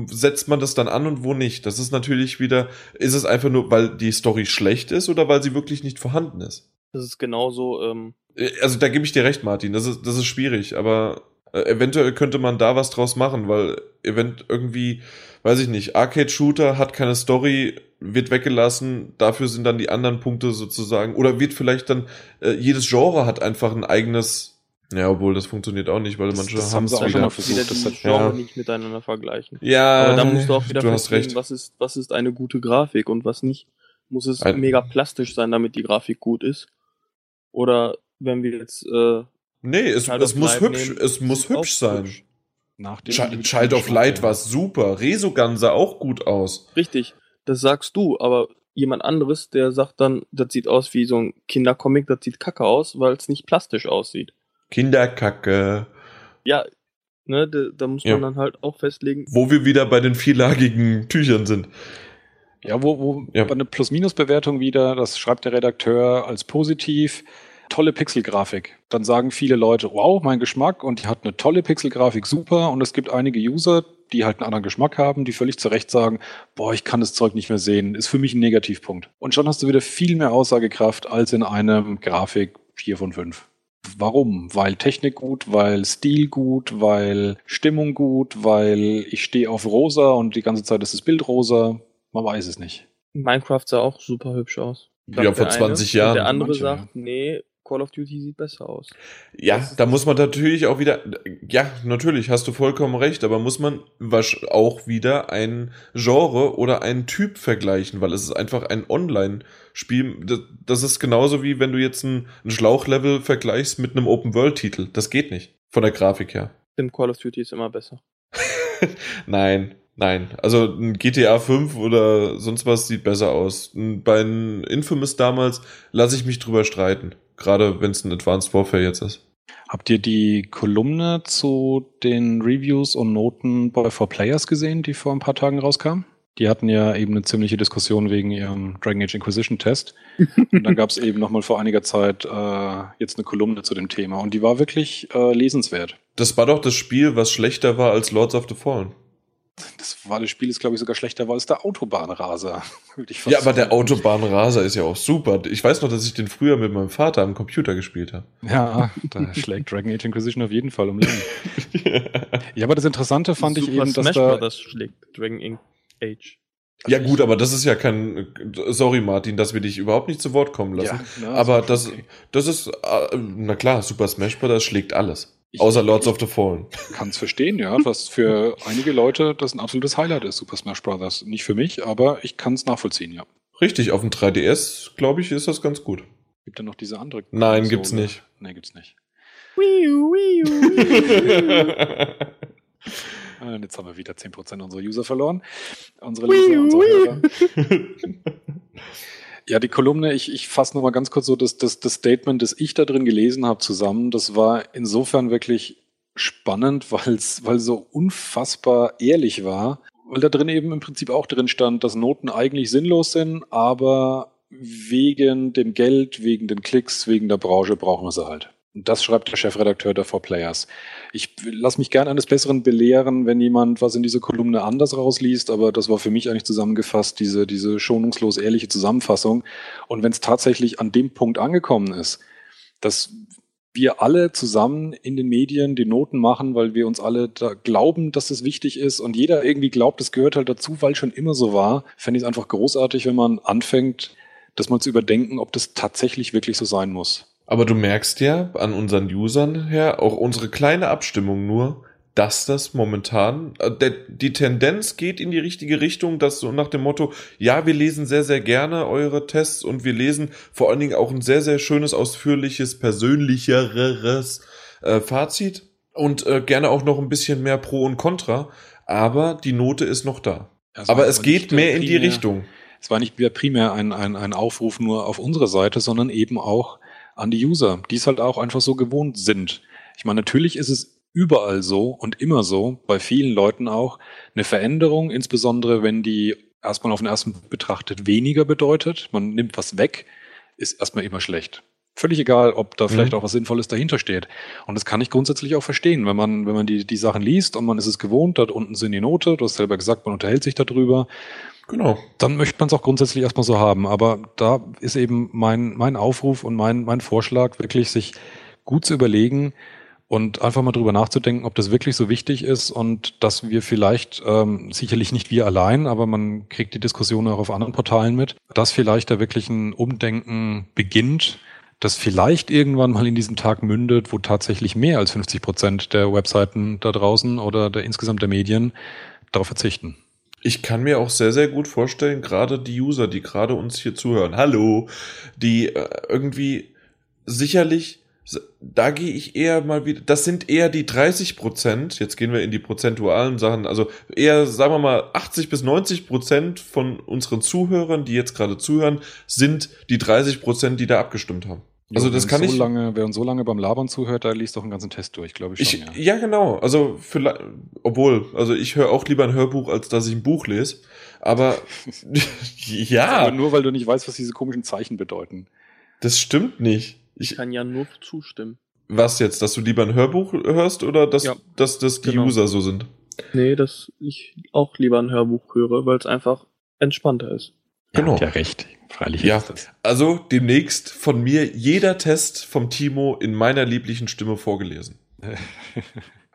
[SPEAKER 1] setzt man das dann an und wo nicht? Das ist natürlich wieder, ist es einfach nur, weil die Story schlecht ist oder weil sie wirklich nicht vorhanden ist?
[SPEAKER 3] Das ist genauso. Ähm
[SPEAKER 1] äh, also da gebe ich dir recht, Martin. Das ist, das ist schwierig, aber äh, eventuell könnte man da was draus machen, weil event irgendwie, weiß ich nicht, Arcade-Shooter hat keine Story, wird weggelassen, dafür sind dann die anderen Punkte sozusagen, oder wird vielleicht dann, äh, jedes Genre hat einfach ein eigenes ja, obwohl das funktioniert auch nicht, weil das, manche
[SPEAKER 3] das
[SPEAKER 1] haben
[SPEAKER 3] es auch schon mal versucht. Wieder die Genre ja. nicht miteinander vergleichen.
[SPEAKER 1] Ja,
[SPEAKER 3] aber da musst du auch wieder festlegen, was ist, was ist eine gute Grafik und was nicht. Muss es ein mega plastisch sein, damit die Grafik gut ist? Oder wenn wir jetzt äh,
[SPEAKER 1] Nee, es, es muss hübsch, es muss hübsch sein. Hübsch. Nach dem Ch Child of Light war super. Resogun sah auch gut aus.
[SPEAKER 3] Richtig, das sagst du, aber jemand anderes, der sagt dann, das sieht aus wie so ein Kindercomic, das sieht kacke aus, weil es nicht plastisch aussieht.
[SPEAKER 1] Kinderkacke.
[SPEAKER 3] Ja, ne, da, da muss man ja. dann halt auch festlegen.
[SPEAKER 1] Wo wir wieder bei den vierlagigen Tüchern sind.
[SPEAKER 2] Ja, wo, wo ja. bei einer Plus-Minus-Bewertung wieder, das schreibt der Redakteur als positiv tolle Pixelgrafik. Dann sagen viele Leute, wow, mein Geschmack und die hat eine tolle Pixelgrafik, super. Und es gibt einige User, die halt einen anderen Geschmack haben, die völlig zu Recht sagen, boah, ich kann das Zeug nicht mehr sehen, ist für mich ein Negativpunkt. Und schon hast du wieder viel mehr Aussagekraft als in einem Grafik 4 von 5. Warum? Weil Technik gut, weil Stil gut, weil Stimmung gut, weil ich stehe auf rosa und die ganze Zeit ist das Bild rosa. Man weiß es nicht.
[SPEAKER 3] Minecraft sah auch super hübsch aus.
[SPEAKER 1] Ja, vor 20 eine. Jahren. Und
[SPEAKER 3] der andere Manche, sagt, nee, Call of Duty sieht besser aus.
[SPEAKER 1] Ja, da muss man natürlich auch wieder, ja, natürlich, hast du vollkommen recht, aber muss man auch wieder ein Genre oder einen Typ vergleichen, weil es ist einfach ein Online-Spiel. Das ist genauso wie wenn du jetzt ein, ein Schlauchlevel vergleichst mit einem Open-World-Titel. Das geht nicht. Von der Grafik her.
[SPEAKER 3] Im Call of Duty ist immer besser. [laughs]
[SPEAKER 1] Nein, nein. Also ein GTA 5 oder sonst was sieht besser aus. Bei Infamous damals lasse ich mich drüber streiten. Gerade wenn es ein Advanced Warfare jetzt ist.
[SPEAKER 2] Habt ihr die Kolumne zu den Reviews und Noten bei 4Players gesehen, die vor ein paar Tagen rauskam? Die hatten ja eben eine ziemliche Diskussion wegen ihrem Dragon Age Inquisition Test. [laughs] Und dann gab es eben nochmal vor einiger Zeit äh, jetzt eine Kolumne zu dem Thema. Und die war wirklich äh, lesenswert.
[SPEAKER 1] Das war doch das Spiel, was schlechter war als Lords of the Fallen.
[SPEAKER 2] Das war das Spiel, ist glaube ich sogar schlechter war als der Autobahnraser. [laughs]
[SPEAKER 1] ja, aber der Autobahnraser ist ja auch super. Ich weiß noch, dass ich den früher mit meinem Vater am Computer gespielt habe.
[SPEAKER 2] Ja, da [laughs] schlägt Dragon Age Inquisition auf jeden Fall um Leben. [laughs] ja, aber das Interessante fand super ich eben, dass Smash da
[SPEAKER 3] das schlägt Dragon Age.
[SPEAKER 1] Ja gut, aber das ist ja kein. Sorry, Martin, dass wir dich überhaupt nicht zu Wort kommen lassen. Ja, na, aber das, okay. das ist, äh, na klar, Super Smash Bros. schlägt alles. Ich, Außer Lords of the Fallen. [laughs]
[SPEAKER 2] Kann es verstehen, ja, was für einige Leute das ein absolutes Highlight ist, Super Smash Bros. Nicht für mich, aber ich kann es nachvollziehen, ja.
[SPEAKER 1] Richtig, auf dem 3DS, glaube ich, ist das ganz gut.
[SPEAKER 2] Gibt ja noch diese andere.
[SPEAKER 1] Nein, Konsole. gibt's nicht.
[SPEAKER 2] Nee, gibt's nicht.
[SPEAKER 3] U. [laughs]
[SPEAKER 2] Und jetzt haben wir wieder 10% unserer User verloren. Unsere Leser, unsere Hörer. [laughs] Ja, die Kolumne, ich, ich fasse nochmal ganz kurz so das, das, das Statement, das ich da drin gelesen habe, zusammen. Das war insofern wirklich spannend, weil's, weil so unfassbar ehrlich war. Weil da drin eben im Prinzip auch drin stand, dass Noten eigentlich sinnlos sind, aber wegen dem Geld, wegen den Klicks, wegen der Branche brauchen wir sie halt. Das schreibt der Chefredakteur der 4Players. Ich lasse mich gern eines Besseren belehren, wenn jemand was in dieser Kolumne anders rausliest, aber das war für mich eigentlich zusammengefasst, diese, diese schonungslos ehrliche Zusammenfassung. Und wenn es tatsächlich an dem Punkt angekommen ist, dass wir alle zusammen in den Medien die Noten machen, weil wir uns alle da glauben, dass es wichtig ist und jeder irgendwie glaubt, es gehört halt dazu, weil es schon immer so war, fände ich es einfach großartig, wenn man anfängt, das mal zu überdenken, ob das tatsächlich wirklich so sein muss.
[SPEAKER 1] Aber du merkst ja an unseren Usern her, auch unsere kleine Abstimmung nur, dass das momentan, äh, der, die Tendenz geht in die richtige Richtung, dass so nach dem Motto, ja, wir lesen sehr, sehr gerne eure Tests und wir lesen vor allen Dingen auch ein sehr, sehr schönes, ausführliches, persönlicheres äh, Fazit und äh, gerne auch noch ein bisschen mehr Pro und Contra, aber die Note ist noch da. Also aber es geht mehr in die Richtung.
[SPEAKER 2] Es war nicht mehr primär ein, ein, ein Aufruf nur auf unsere Seite, sondern eben auch an die User, die es halt auch einfach so gewohnt sind. Ich meine, natürlich ist es überall so und immer so, bei vielen Leuten auch, eine Veränderung, insbesondere wenn die erstmal auf den ersten betrachtet weniger bedeutet, man nimmt was weg, ist erstmal immer schlecht. Völlig egal, ob da mhm. vielleicht auch was Sinnvolles dahinter steht. Und das kann ich grundsätzlich auch verstehen, wenn man, wenn man die, die Sachen liest und man ist es gewohnt, dort unten sind die Note, du hast selber gesagt, man unterhält sich darüber. Genau. Dann möchte man es auch grundsätzlich erstmal so haben. Aber da ist eben mein, mein Aufruf und mein, mein Vorschlag, wirklich sich gut zu überlegen, und einfach mal drüber nachzudenken, ob das wirklich so wichtig ist und dass wir vielleicht, ähm, sicherlich nicht wir allein, aber man kriegt die Diskussion auch auf anderen Portalen mit, dass vielleicht da wirklich ein Umdenken beginnt, das vielleicht irgendwann mal in diesem Tag mündet, wo tatsächlich mehr als 50 Prozent der Webseiten da draußen oder der insgesamt der Medien darauf verzichten.
[SPEAKER 1] Ich kann mir auch sehr, sehr gut vorstellen, gerade die User, die gerade uns hier zuhören, hallo, die äh, irgendwie sicherlich da gehe ich eher mal wieder, das sind eher die 30 Prozent, jetzt gehen wir in die prozentualen Sachen, also eher, sagen wir mal, 80 bis 90 Prozent von unseren Zuhörern, die jetzt gerade zuhören, sind die 30 Prozent, die da abgestimmt haben.
[SPEAKER 2] Also das kann so ich. Lange, wer uns so lange beim Labern zuhört, da liest doch einen ganzen Test durch, glaube ich
[SPEAKER 1] schon. Ich, ja. ja. genau. Also für, obwohl, also ich höre auch lieber ein Hörbuch, als dass ich ein Buch lese. Aber [laughs] [laughs] ja. Aber
[SPEAKER 2] nur weil du nicht weißt, was diese komischen Zeichen bedeuten.
[SPEAKER 1] Das stimmt nicht.
[SPEAKER 3] Ich kann ja nur zustimmen.
[SPEAKER 1] Was jetzt, dass du lieber ein Hörbuch hörst oder dass, ja, dass, dass die genau. User so sind?
[SPEAKER 3] Nee, dass ich auch lieber ein Hörbuch höre, weil es einfach entspannter ist.
[SPEAKER 2] Genau. Ja, ja recht. Freilich
[SPEAKER 1] ja. ist das. Also demnächst von mir jeder Test vom Timo in meiner lieblichen Stimme vorgelesen. [laughs]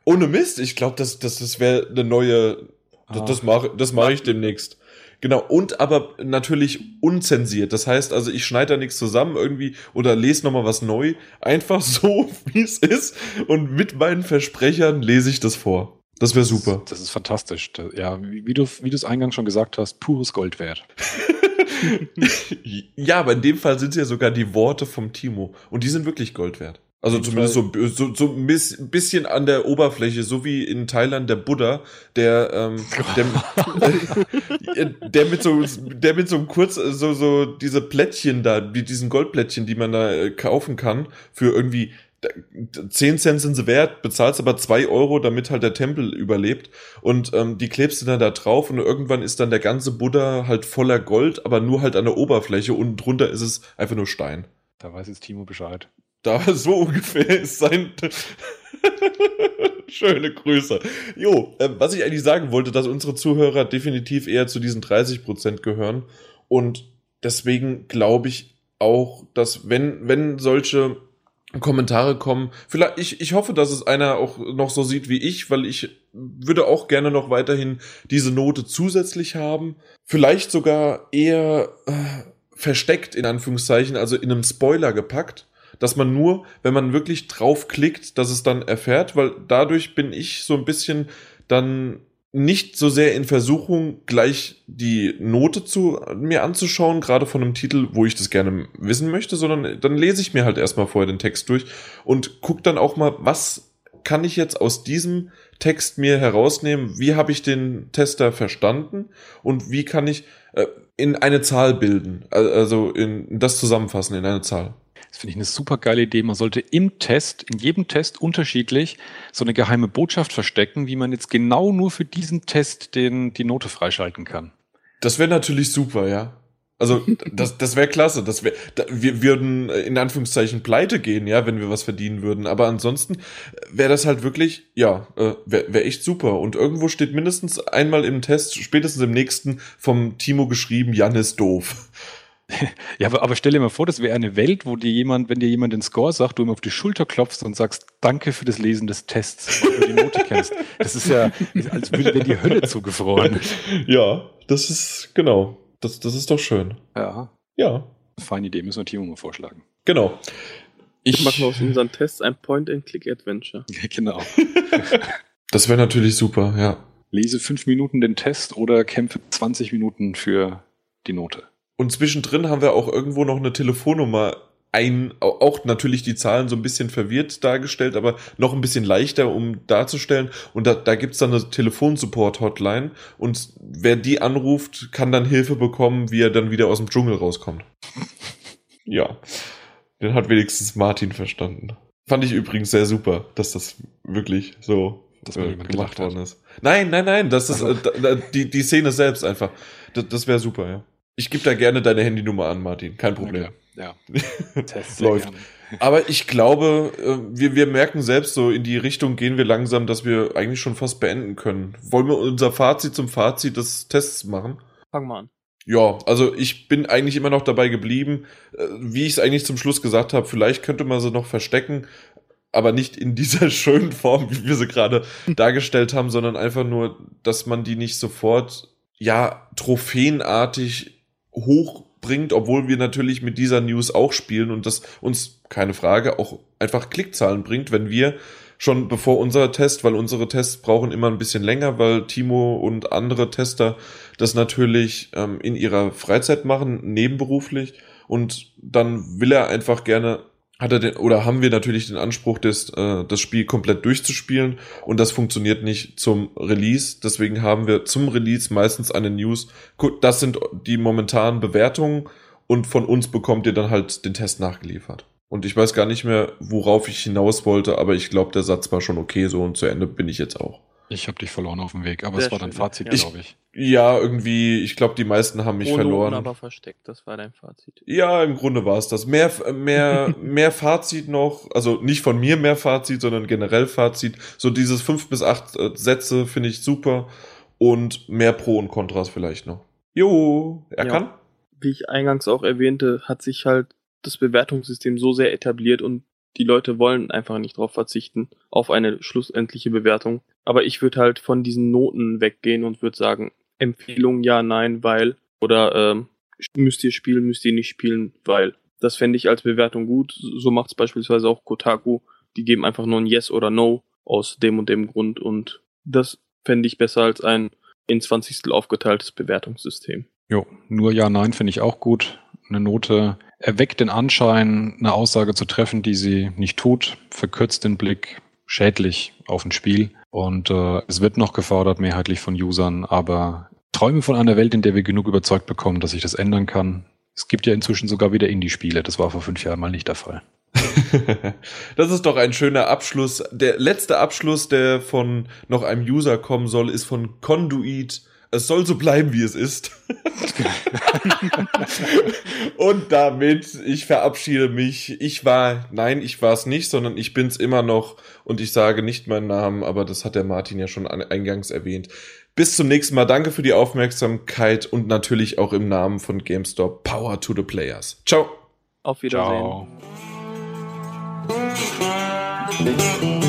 [SPEAKER 1] Ohne Mist, ich glaube, das, das, das wäre eine neue. Das, ah. das mache das mach ich demnächst. Genau, und aber natürlich unzensiert. Das heißt also, ich schneide da nichts zusammen irgendwie oder lese nochmal was neu. Einfach [laughs] so, wie es ist. Und mit meinen Versprechern lese ich das vor. Das wäre super.
[SPEAKER 2] Das, das, ist fantastisch. Ja, wie du es eingangs schon gesagt hast, pures Gold wert. [laughs] [laughs]
[SPEAKER 1] ja, aber in dem Fall sind es ja sogar die Worte vom Timo. Und die sind wirklich Gold wert. Also zumindest so, so, so ein bisschen an der Oberfläche, so wie in Thailand der Buddha, der, ähm, der, [laughs] der mit so, der mit so einem kurz, so, so diese Plättchen da, wie diesen Goldplättchen, die man da äh, kaufen kann, für irgendwie 10 Cent sind sie wert, bezahlst aber 2 Euro, damit halt der Tempel überlebt. Und ähm, die klebst du dann da drauf und irgendwann ist dann der ganze Buddha halt voller Gold, aber nur halt an der Oberfläche und drunter ist es einfach nur Stein.
[SPEAKER 2] Da weiß jetzt Timo Bescheid.
[SPEAKER 1] Da [laughs] so ungefähr ist sein. [laughs] Schöne Grüße. Jo, äh, was ich eigentlich sagen wollte, dass unsere Zuhörer definitiv eher zu diesen 30% gehören. Und deswegen glaube ich auch, dass wenn, wenn solche Kommentare kommen, vielleicht, ich, ich hoffe, dass es einer auch noch so sieht wie ich, weil ich würde auch gerne noch weiterhin diese Note zusätzlich haben. Vielleicht sogar eher äh, versteckt, in Anführungszeichen, also in einem Spoiler gepackt dass man nur, wenn man wirklich draufklickt, dass es dann erfährt, weil dadurch bin ich so ein bisschen dann nicht so sehr in Versuchung, gleich die Note zu mir anzuschauen, gerade von einem Titel, wo ich das gerne wissen möchte, sondern dann lese ich mir halt erstmal vorher den Text durch und guck dann auch mal, was kann ich jetzt aus diesem Text mir herausnehmen, wie habe ich den Tester verstanden? Und wie kann ich äh, in eine Zahl bilden, also in das zusammenfassen in eine Zahl.
[SPEAKER 2] Das finde ich eine super geile Idee. Man sollte im Test, in jedem Test unterschiedlich so eine geheime Botschaft verstecken, wie man jetzt genau nur für diesen Test den, die Note freischalten kann.
[SPEAKER 1] Das wäre natürlich super, ja. Also [laughs] das, das wäre klasse. Das wär, da, wir würden in Anführungszeichen pleite gehen, ja, wenn wir was verdienen würden. Aber ansonsten wäre das halt wirklich, ja, äh, wäre wär echt super. Und irgendwo steht mindestens einmal im Test, spätestens im nächsten, vom Timo geschrieben, Jan ist doof. [laughs]
[SPEAKER 2] Ja, aber, aber stell dir mal vor, das wäre eine Welt, wo dir jemand, wenn dir jemand den Score sagt, du ihm auf die Schulter klopfst und sagst, danke für das Lesen des Tests, weil du die Note kennst. Das ist ja, als würde dir die Hölle zugefroren. [laughs]
[SPEAKER 1] Ja, das ist, genau. Das, das ist doch schön.
[SPEAKER 2] Ja.
[SPEAKER 1] Ja.
[SPEAKER 2] Feine Idee, müssen wir Timo mal vorschlagen.
[SPEAKER 1] Genau.
[SPEAKER 3] Ich, mache aus unseren Tests ein Point-and-Click-Adventure. [laughs]
[SPEAKER 2] genau.
[SPEAKER 1] Das wäre natürlich super, ja.
[SPEAKER 2] Lese fünf Minuten den Test oder kämpfe 20 Minuten für die Note.
[SPEAKER 1] Und zwischendrin haben wir auch irgendwo noch eine Telefonnummer ein, auch natürlich die Zahlen so ein bisschen verwirrt dargestellt, aber noch ein bisschen leichter, um darzustellen. Und da, da gibt's dann eine Telefonsupport-Hotline und wer die anruft, kann dann Hilfe bekommen, wie er dann wieder aus dem Dschungel rauskommt. [laughs] ja, den hat wenigstens Martin verstanden. Fand ich übrigens sehr super, dass das wirklich so
[SPEAKER 2] Dass
[SPEAKER 1] äh, gemacht worden ist. Nein, nein, nein, das ist äh, da, da, die, die Szene selbst einfach. Das, das wäre super, ja. Ich gebe da gerne deine Handynummer an, Martin. Kein Problem.
[SPEAKER 2] Ja. [laughs] Test
[SPEAKER 1] Läuft. Aber ich glaube, äh, wir, wir merken selbst so, in die Richtung gehen wir langsam, dass wir eigentlich schon fast beenden können. Wollen wir unser Fazit zum Fazit des Tests machen?
[SPEAKER 3] Fang mal an.
[SPEAKER 1] Ja, also ich bin eigentlich immer noch dabei geblieben, äh, wie ich es eigentlich zum Schluss gesagt habe, vielleicht könnte man sie noch verstecken, aber nicht in dieser [laughs] schönen Form, wie wir sie gerade dargestellt haben, sondern einfach nur, dass man die nicht sofort, ja, trophäenartig hochbringt, obwohl wir natürlich mit dieser News auch spielen und das uns, keine Frage, auch einfach Klickzahlen bringt, wenn wir schon bevor unser Test, weil unsere Tests brauchen immer ein bisschen länger, weil Timo und andere Tester das natürlich ähm, in ihrer Freizeit machen, nebenberuflich. Und dann will er einfach gerne, hat er den, oder haben wir natürlich den Anspruch, das, äh, das Spiel komplett durchzuspielen. Und das funktioniert nicht zum Release. Deswegen haben wir zum Release meistens eine News. Das sind die momentanen Bewertungen. Und von uns bekommt ihr dann halt den Test nachgeliefert. Und ich weiß gar nicht mehr, worauf ich hinaus wollte, aber ich glaube, der Satz war schon okay so und zu Ende bin ich jetzt auch.
[SPEAKER 2] Ich habe dich verloren auf dem Weg, aber
[SPEAKER 3] Sehr
[SPEAKER 2] es war dein Fazit,
[SPEAKER 3] ja.
[SPEAKER 2] glaube ich.
[SPEAKER 1] Ja, irgendwie, ich glaube, die meisten haben mich
[SPEAKER 3] Ohne
[SPEAKER 1] verloren.
[SPEAKER 3] Aber versteckt, das war dein Fazit.
[SPEAKER 1] Ja, im Grunde war es das. Mehr, mehr, [laughs] mehr Fazit noch, also nicht von mir mehr Fazit, sondern generell Fazit. So dieses fünf bis acht äh, Sätze finde ich super und mehr Pro und Kontras vielleicht noch. Jo, er
[SPEAKER 3] Ja.
[SPEAKER 1] kann.
[SPEAKER 3] Wie ich eingangs auch erwähnte, hat sich halt das Bewertungssystem so sehr etabliert und die Leute wollen einfach nicht darauf verzichten, auf eine schlussendliche Bewertung. Aber ich würde halt von diesen Noten weggehen und würde sagen, Empfehlung ja, nein, weil. Oder ähm, müsst ihr spielen, müsst ihr nicht spielen, weil. Das fände ich als Bewertung gut. So macht es beispielsweise auch Kotaku. Die geben einfach nur ein Yes oder No aus dem und dem Grund. Und das fände ich besser als ein in 20 aufgeteiltes Bewertungssystem.
[SPEAKER 2] Jo, nur ja, nein finde ich auch gut. Eine Note erweckt den Anschein, eine Aussage zu treffen, die sie nicht tut, verkürzt den Blick schädlich auf ein Spiel. Und äh, es wird noch gefordert, mehrheitlich von Usern, aber träume von einer Welt, in der wir genug überzeugt bekommen, dass sich das ändern kann. Es gibt ja inzwischen sogar wieder Indie-Spiele. Das war vor fünf Jahren mal nicht der Fall. [laughs]
[SPEAKER 1] das ist doch ein schöner Abschluss. Der letzte Abschluss, der von noch einem User kommen soll, ist von Conduit. Es soll so bleiben, wie es ist. [laughs] Und damit, ich verabschiede mich. Ich war, nein, ich war es nicht, sondern ich bin's immer noch. Und ich sage nicht meinen Namen, aber das hat der Martin ja schon an- eingangs erwähnt. Bis zum nächsten Mal. Danke für die Aufmerksamkeit und natürlich auch im Namen von GameStop. Power to the Players. Ciao.
[SPEAKER 3] Auf Wiedersehen.
[SPEAKER 2] Ciao.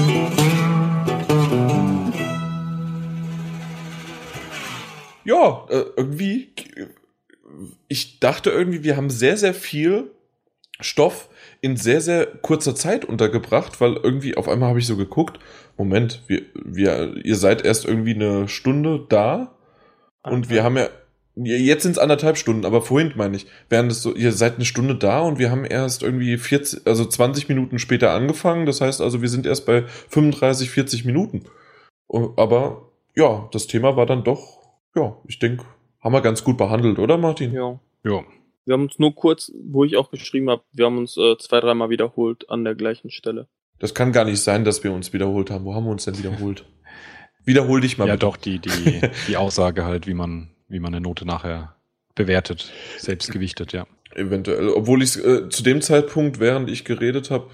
[SPEAKER 1] Ja, äh, irgendwie, ich dachte irgendwie, wir haben sehr, sehr viel Stoff in sehr, sehr kurzer Zeit untergebracht, weil irgendwie auf einmal habe ich so geguckt, Moment, wir, wir, ihr seid erst irgendwie eine Stunde da und wir haben ja, ja, jetzt sind es anderthalb Stunden, aber vorhin meine ich, während es so, ihr seid eine Stunde da und wir haben erst irgendwie 40, also 20 Minuten später angefangen, das heißt also, wir sind erst bei 35, 40 Minuten. Oh, Aber ja, das Thema war dann doch, ja, ich denke, haben wir ganz gut behandelt, oder Martin?
[SPEAKER 3] Ja.
[SPEAKER 2] Jo.
[SPEAKER 3] Wir haben uns nur kurz, wo ich auch geschrieben habe, wir haben uns äh, zwei, dreimal wiederholt an der gleichen Stelle.
[SPEAKER 1] Das kann gar nicht sein, dass wir uns wiederholt haben. Wo haben wir uns denn wiederholt? [laughs] Wiederhol dich mal
[SPEAKER 2] Ja,
[SPEAKER 1] bitte.
[SPEAKER 2] doch, die, die, [laughs] die Aussage halt, wie man, wie man eine Note nachher bewertet, selbst gewichtet, ja.
[SPEAKER 1] Eventuell. Obwohl ich äh, zu dem Zeitpunkt, während ich geredet habe,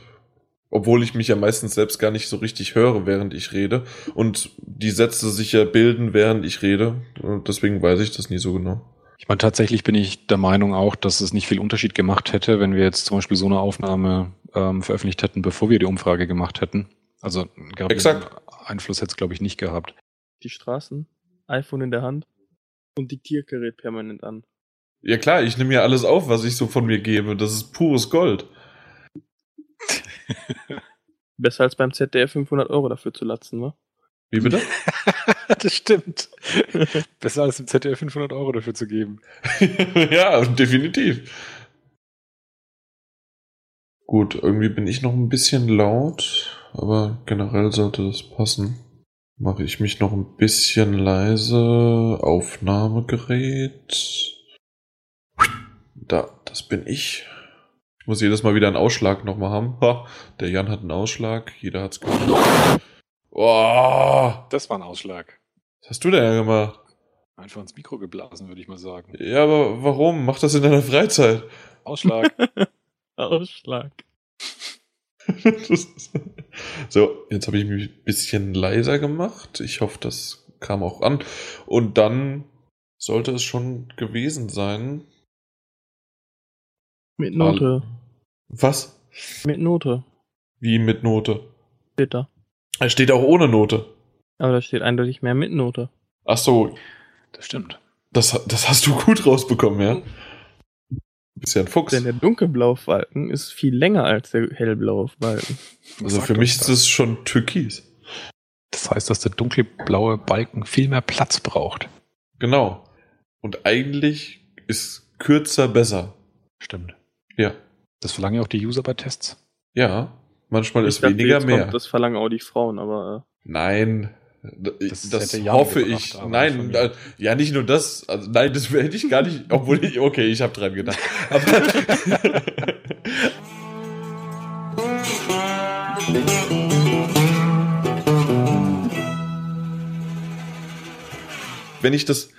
[SPEAKER 1] obwohl ich mich ja meistens selbst gar nicht so richtig höre, während ich rede. Und die Sätze sich ja bilden, während ich rede. Und deswegen weiß ich das nie so genau.
[SPEAKER 2] Ich meine, tatsächlich bin ich der Meinung auch, dass es nicht viel Unterschied gemacht hätte, wenn wir jetzt zum Beispiel so eine Aufnahme ähm, veröffentlicht hätten, bevor wir die Umfrage gemacht hätten. Also gravierenden
[SPEAKER 1] Exakt.
[SPEAKER 2] Einfluss hätte es, glaube ich, nicht gehabt.
[SPEAKER 3] Die Straßen, iPhone in der Hand und Diktiergerät permanent an.
[SPEAKER 1] Ja klar, ich nehme ja alles auf, was ich so von mir gebe. Das ist pures Gold. [laughs]
[SPEAKER 3] Besser als beim ZDF 500 Euro dafür zu latzen, ne?
[SPEAKER 1] Wie bitte? [laughs]
[SPEAKER 2] das stimmt. [laughs] Besser als im ZDF 500 Euro dafür zu geben.
[SPEAKER 1] ja, definitiv. Gut, irgendwie bin ich noch ein bisschen laut, aber generell sollte das passen. Mache ich mich noch ein bisschen leise. Aufnahmegerät. Da, das bin ich. Ich muss jedes Mal wieder einen Ausschlag nochmal haben. Ha, der Jan hat einen Ausschlag, jeder hat's gehört. Oh,
[SPEAKER 2] Das war ein Ausschlag.
[SPEAKER 1] was hast du denn gemacht?
[SPEAKER 2] Einfach ins Mikro geblasen, würde ich mal sagen.
[SPEAKER 1] Ja, aber warum? Mach das in deiner Freizeit.
[SPEAKER 2] Ausschlag. [laughs]
[SPEAKER 3] Ausschlag. [laughs]
[SPEAKER 1] So, jetzt habe ich mich ein bisschen leiser gemacht. Ich hoffe, das kam auch an. Und dann sollte es schon gewesen sein.
[SPEAKER 3] Mit Note.
[SPEAKER 1] Was?
[SPEAKER 3] Mit Note.
[SPEAKER 1] Wie mit Note?
[SPEAKER 3] Steht da.
[SPEAKER 1] Es steht auch ohne Note.
[SPEAKER 3] Aber da steht eindeutig mehr mit Note.
[SPEAKER 1] Ach so,
[SPEAKER 2] Das stimmt.
[SPEAKER 1] das, das hast du gut rausbekommen, ja? Du bist ja ein Fuchs.
[SPEAKER 3] Denn der dunkelblaue Balken ist viel länger als der hellblaue Balken.
[SPEAKER 2] Was
[SPEAKER 1] Also für mich
[SPEAKER 2] uns
[SPEAKER 1] ist es schon türkis.
[SPEAKER 2] Das heißt, dass der dunkelblaue Balken viel mehr Platz braucht.
[SPEAKER 1] Genau. Und eigentlich ist kürzer besser.
[SPEAKER 2] Stimmt.
[SPEAKER 1] Ja.
[SPEAKER 2] Das verlangen ja auch die User bei Tests.
[SPEAKER 1] Ja. Manchmal ist
[SPEAKER 3] Ich dachte,
[SPEAKER 1] weniger mehr.
[SPEAKER 3] Kommt, das verlangen auch die Frauen, aber
[SPEAKER 1] Nein. Das,
[SPEAKER 2] Das hätte Jan
[SPEAKER 1] hoffe
[SPEAKER 2] gebracht,
[SPEAKER 1] ich.
[SPEAKER 2] nicht
[SPEAKER 1] Nein, äh, ja, nicht nur das. Also, nein, das hätte ich gar nicht. Obwohl ich, okay, ich habe dran gedacht. Aber [laughs] wenn ich das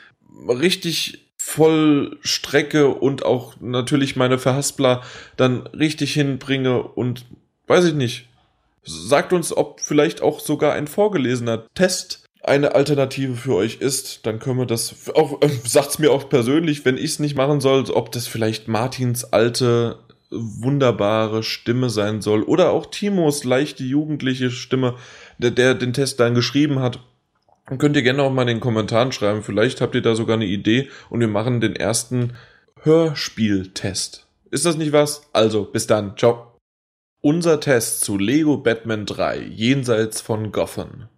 [SPEAKER 1] richtig voll strecke und auch natürlich meine Verhaspler dann richtig hinbringe und weiß ich nicht. Sagt uns, ob vielleicht auch sogar ein vorgelesener Test eine Alternative für euch ist, dann können wir das auch, äh, sagt's mir auch persönlich, wenn ich es nicht machen soll, ob das vielleicht Martins alte, wunderbare Stimme sein soll oder auch Timos leichte jugendliche Stimme, der, der den Test dann geschrieben hat. Könnt ihr gerne auch mal in den Kommentaren schreiben. Vielleicht habt ihr da sogar eine Idee und wir machen den ersten Hörspieltest. Ist das nicht was? Also, bis dann. Ciao. Unser Test zu Lego Batman 3 jenseits von Gotham.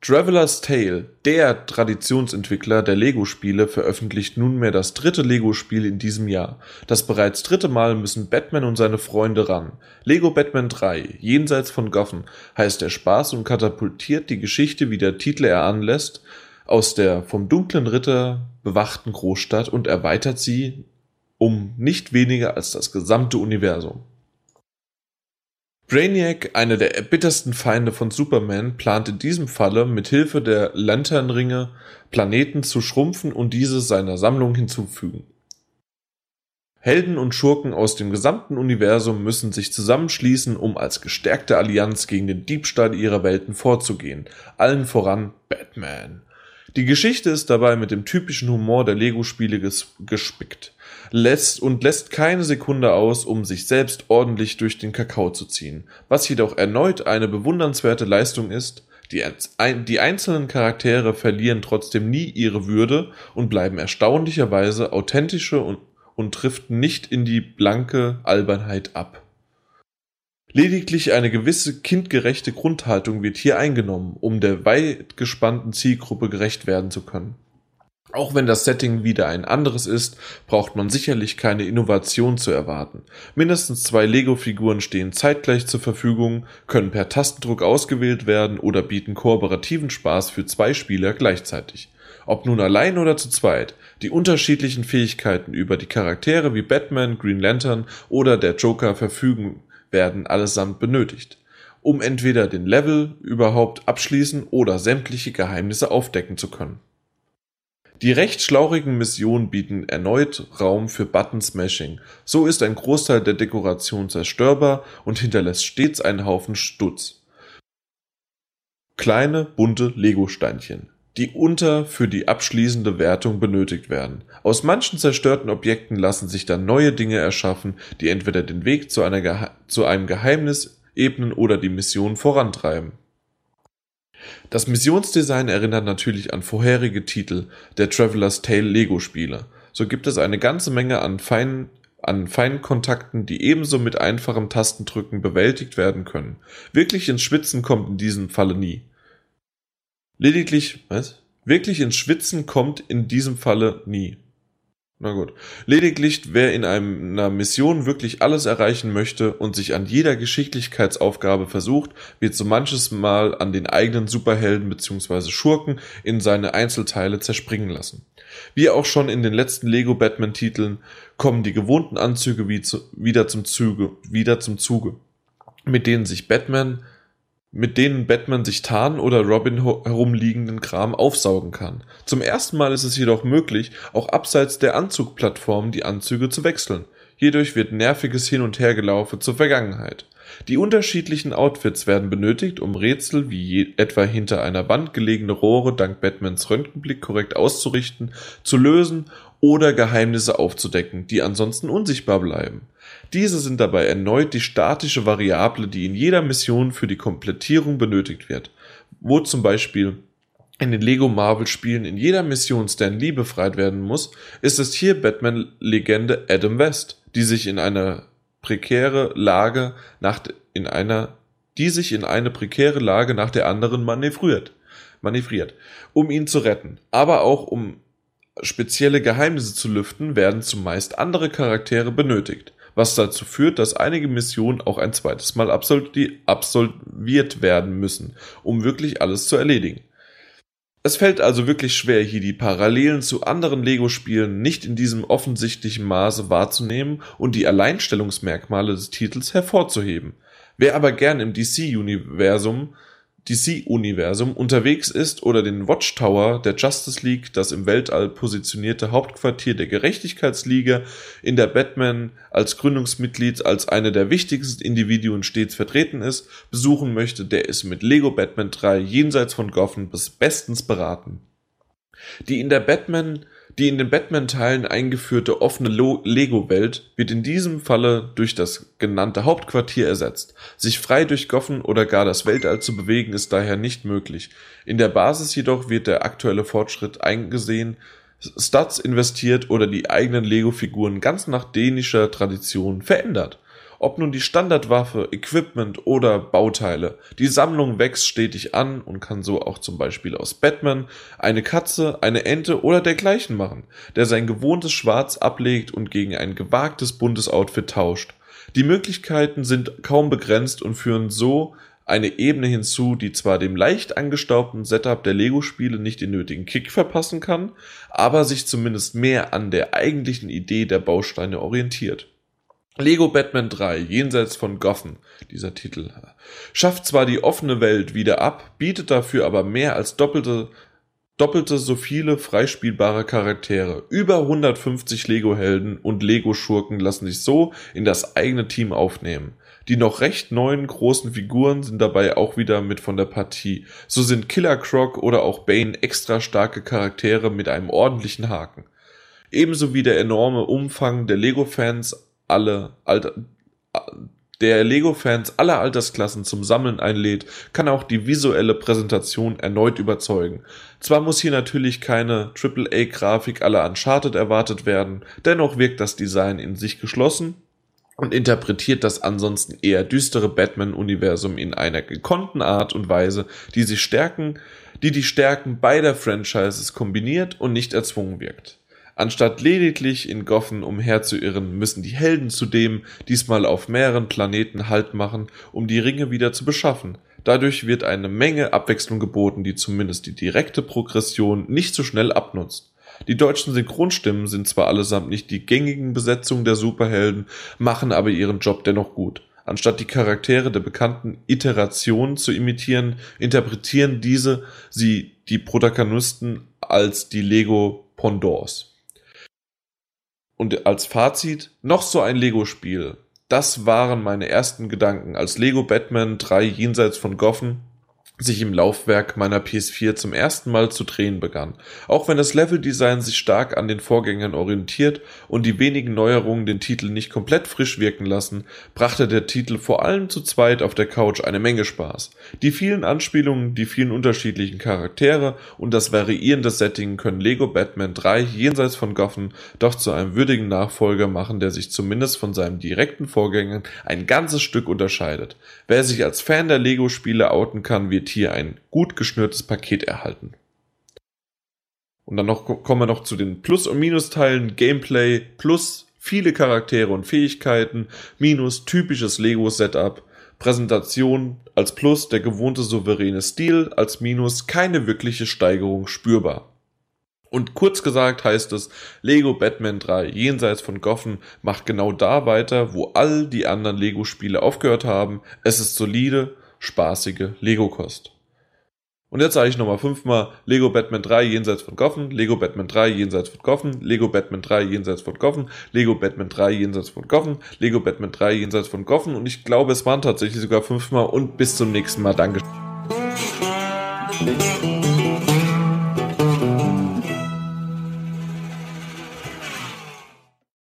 [SPEAKER 1] Traveler's Tale, der Traditionsentwickler der Lego-Spiele, veröffentlicht nunmehr das dritte Lego-Spiel in diesem Jahr. Das bereits dritte Mal müssen Batman und seine Freunde ran. Lego Batman 3, jenseits von Gotham, heißt der Spaß und katapultiert die Geschichte, wie der Titel er anlässt, aus der vom dunklen Ritter bewachten Großstadt und erweitert sie um nicht weniger als das gesamte Universum. Brainiac, einer der erbittersten Feinde von Superman, plant in diesem Falle mit Hilfe der Lanternringe Planeten zu schrumpfen und diese seiner Sammlung hinzufügen. Helden und Schurken aus dem gesamten Universum müssen sich zusammenschließen, um als gestärkte Allianz gegen den Diebstahl ihrer Welten vorzugehen, allen voran Batman. Die Geschichte ist dabei mit dem typischen Humor der Lego-Spiele ges- gespickt lässt und lässt keine Sekunde aus, um sich selbst ordentlich durch den Kakao zu ziehen. Was jedoch erneut eine bewundernswerte Leistung ist, die, die einzelnen Charaktere verlieren trotzdem nie ihre Würde und bleiben erstaunlicherweise authentische und, und driften nicht in die blanke Albernheit ab. Lediglich eine gewisse kindgerechte Grundhaltung wird hier eingenommen, um der weit gespannten Zielgruppe gerecht werden zu können. Auch wenn das Setting wieder ein anderes ist, braucht man sicherlich keine Innovation zu erwarten. Mindestens zwei Lego-Figuren stehen zeitgleich zur Verfügung, können per Tastendruck ausgewählt werden oder bieten kooperativen Spaß für zwei Spieler gleichzeitig. Ob nun allein oder zu zweit, die unterschiedlichen Fähigkeiten über die Charaktere wie Batman, Green Lantern oder der Joker verfügen, werden allesamt benötigt, um entweder den Level überhaupt abschließen oder sämtliche Geheimnisse aufdecken zu können. Die recht schlaurigen Missionen bieten erneut Raum für Button-Smashing. So ist ein Großteil der Dekoration zerstörbar und hinterlässt stets einen Haufen Stutz. Kleine, bunte Lego-Steinchen, die unter für die abschließende Wertung benötigt werden. Aus manchen zerstörten Objekten lassen sich dann neue Dinge erschaffen, die entweder den Weg zu, zu einem Geheimnis ebnen oder die Mission vorantreiben. Das Missionsdesign erinnert natürlich an vorherige Titel der Traveler's Tale Lego-Spiele. So gibt es eine ganze Menge an feinen, an feinen Kontakten, die ebenso mit einfachem Tastendrücken bewältigt werden können. Wirklich ins Schwitzen kommt in diesem Falle nie. Lediglich, was? Wirklich ins Schwitzen kommt in diesem Falle nie. Na gut. Lediglich, wer in einer Mission wirklich alles erreichen möchte und sich an jeder Geschicklichkeitsaufgabe versucht, wird so manches Mal an den eigenen Superhelden bzw. Schurken in seine Einzelteile zerspringen lassen. Wie auch schon in den letzten Lego Batman Titeln kommen die gewohnten Anzüge wie zu, wieder zum Zuge, wieder zum Zuge, mit denen sich Batman mit denen Batman sich tarnen oder Robin herumliegenden Kram aufsaugen kann. Zum ersten Mal ist es jedoch möglich, auch abseits der Anzugplattform die Anzüge zu wechseln. Hierdurch wird nerviges Hin- und Hergelaufe zur Vergangenheit. Die unterschiedlichen Outfits werden benötigt, um Rätsel wie etwa hinter einer Wand gelegene Rohre dank Batmans Röntgenblick korrekt auszurichten, zu lösen oder Geheimnisse aufzudecken, die ansonsten unsichtbar bleiben. Diese sind dabei erneut die statische Variable, die in jeder Mission für die Komplettierung benötigt wird. Wo zum Beispiel in den Lego Marvel Spielen in jeder Mission Stan Lee befreit werden muss, ist es hier Batman Legende Adam West, die sich in eine prekäre Lage nach in einer die sich in eine prekäre Lage nach der anderen manövriert, manövriert, um ihn zu retten, aber auch um spezielle Geheimnisse zu lüften, werden zumeist andere Charaktere benötigt was dazu führt, dass einige Missionen auch ein zweites Mal absolviert werden müssen, um wirklich alles zu erledigen. Es fällt also wirklich schwer, hier die Parallelen zu anderen Lego-Spielen nicht in diesem offensichtlichen Maße wahrzunehmen und die Alleinstellungsmerkmale des Titels hervorzuheben. Wer aber gern im DC-Universum DC-Universum unterwegs ist oder den Watchtower der Justice League, das im Weltall positionierte Hauptquartier der Gerechtigkeitsliga, in der Batman als Gründungsmitglied als eine der wichtigsten Individuen stets vertreten ist, besuchen möchte, der ist mit Lego Batman 3 jenseits von Gotham bis bestens beraten. Die in der Batman die in den Batman-Teilen eingeführte offene Lego-Welt wird in diesem Falle durch das genannte Hauptquartier ersetzt. Sich frei durch Goffen oder gar das Weltall zu bewegen ist daher nicht möglich. In der Basis jedoch wird der aktuelle Fortschritt eingesehen, Stats investiert oder die eigenen Lego-Figuren ganz nach dänischer Tradition verändert. Ob nun die Standardwaffe, Equipment oder Bauteile, die Sammlung wächst stetig an und kann so auch zum Beispiel aus Batman eine Katze, eine Ente oder dergleichen machen, der sein gewohntes Schwarz ablegt und gegen ein gewagtes buntes Outfit tauscht. Die Möglichkeiten sind kaum begrenzt und führen so eine Ebene hinzu, die zwar dem leicht angestaubten Setup der Lego-Spiele nicht den nötigen Kick verpassen kann, aber sich zumindest mehr an der eigentlichen Idee der Bausteine orientiert. Lego Batman 3, jenseits von Gotham, dieser Titel, schafft zwar die offene Welt wieder ab, bietet dafür aber mehr als doppelte, doppelte so viele freispielbare Charaktere. Über 150 Lego-Helden und Lego-Schurken lassen sich so in das eigene Team aufnehmen. Die noch recht neuen großen Figuren sind dabei auch wieder mit von der Partie. So sind Killer Croc oder auch Bane extra starke Charaktere mit einem ordentlichen Haken. Ebenso wie der enorme Umfang der Lego-Fans alle Alter, der Lego-Fans aller Altersklassen zum Sammeln einlädt, kann auch die visuelle Präsentation erneut überzeugen. Zwar muss hier natürlich keine AAA-Grafik aller Uncharted erwartet werden, dennoch wirkt das Design in sich geschlossen und interpretiert das ansonsten eher düstere Batman-Universum in einer gekonnten Art und Weise, die sich stärken, die die Stärken beider Franchises kombiniert und nicht erzwungen wirkt. Anstatt lediglich in Goffen umherzuirren, müssen die Helden zudem diesmal auf mehreren Planeten Halt machen, um die Ringe wieder zu beschaffen. Dadurch wird eine Menge Abwechslung geboten, die zumindest die direkte Progression nicht so schnell abnutzt. Die deutschen Synchronstimmen sind zwar allesamt nicht die gängigen Besetzungen der Superhelden, machen aber ihren Job dennoch gut. Anstatt die Charaktere der bekannten Iterationen zu imitieren, interpretieren diese sie die Protagonisten als die Lego Pendants. Und als Fazit noch so ein Lego-Spiel. Das waren meine ersten Gedanken, als Lego Batman 3 jenseits von Goffen sich im Laufwerk meiner PS4 zum ersten Mal zu drehen begann. Auch wenn das Leveldesign sich stark an den Vorgängern orientiert und die wenigen Neuerungen den Titel nicht komplett frisch wirken lassen, brachte der Titel vor allem zu zweit auf der Couch eine Menge Spaß. Die vielen Anspielungen, die vielen unterschiedlichen Charaktere und das variierende Setting können Lego Batman 3 jenseits von Gotham doch zu einem würdigen Nachfolger machen, der sich zumindest von seinem direkten Vorgängern ein ganzes Stück unterscheidet. Wer sich als Fan der Lego-Spiele outen kann, wird hier ein gut geschnürtes Paket erhalten. Und dann noch, kommen wir noch zu den Plus- und Minusteilen. Gameplay plus viele Charaktere und Fähigkeiten, minus typisches Lego-Setup, Präsentation als Plus der gewohnte souveräne Stil, als Minus keine wirkliche Steigerung spürbar. Und kurz gesagt heißt es, Lego Batman 3 jenseits von Goffen macht genau da weiter, wo all die anderen Lego-Spiele aufgehört haben. Es ist solide, spaßige Lego-Kost. Und jetzt sage ich nochmal fünfmal Lego Batman 3 jenseits von Goffen, Lego Batman 3 jenseits von Goffen, Lego Batman 3 jenseits von Goffen, Lego Batman 3 jenseits von Goffen, Lego Batman 3 jenseits von Goffen und ich glaube, es waren tatsächlich sogar fünfmal und bis zum nächsten Mal. Danke.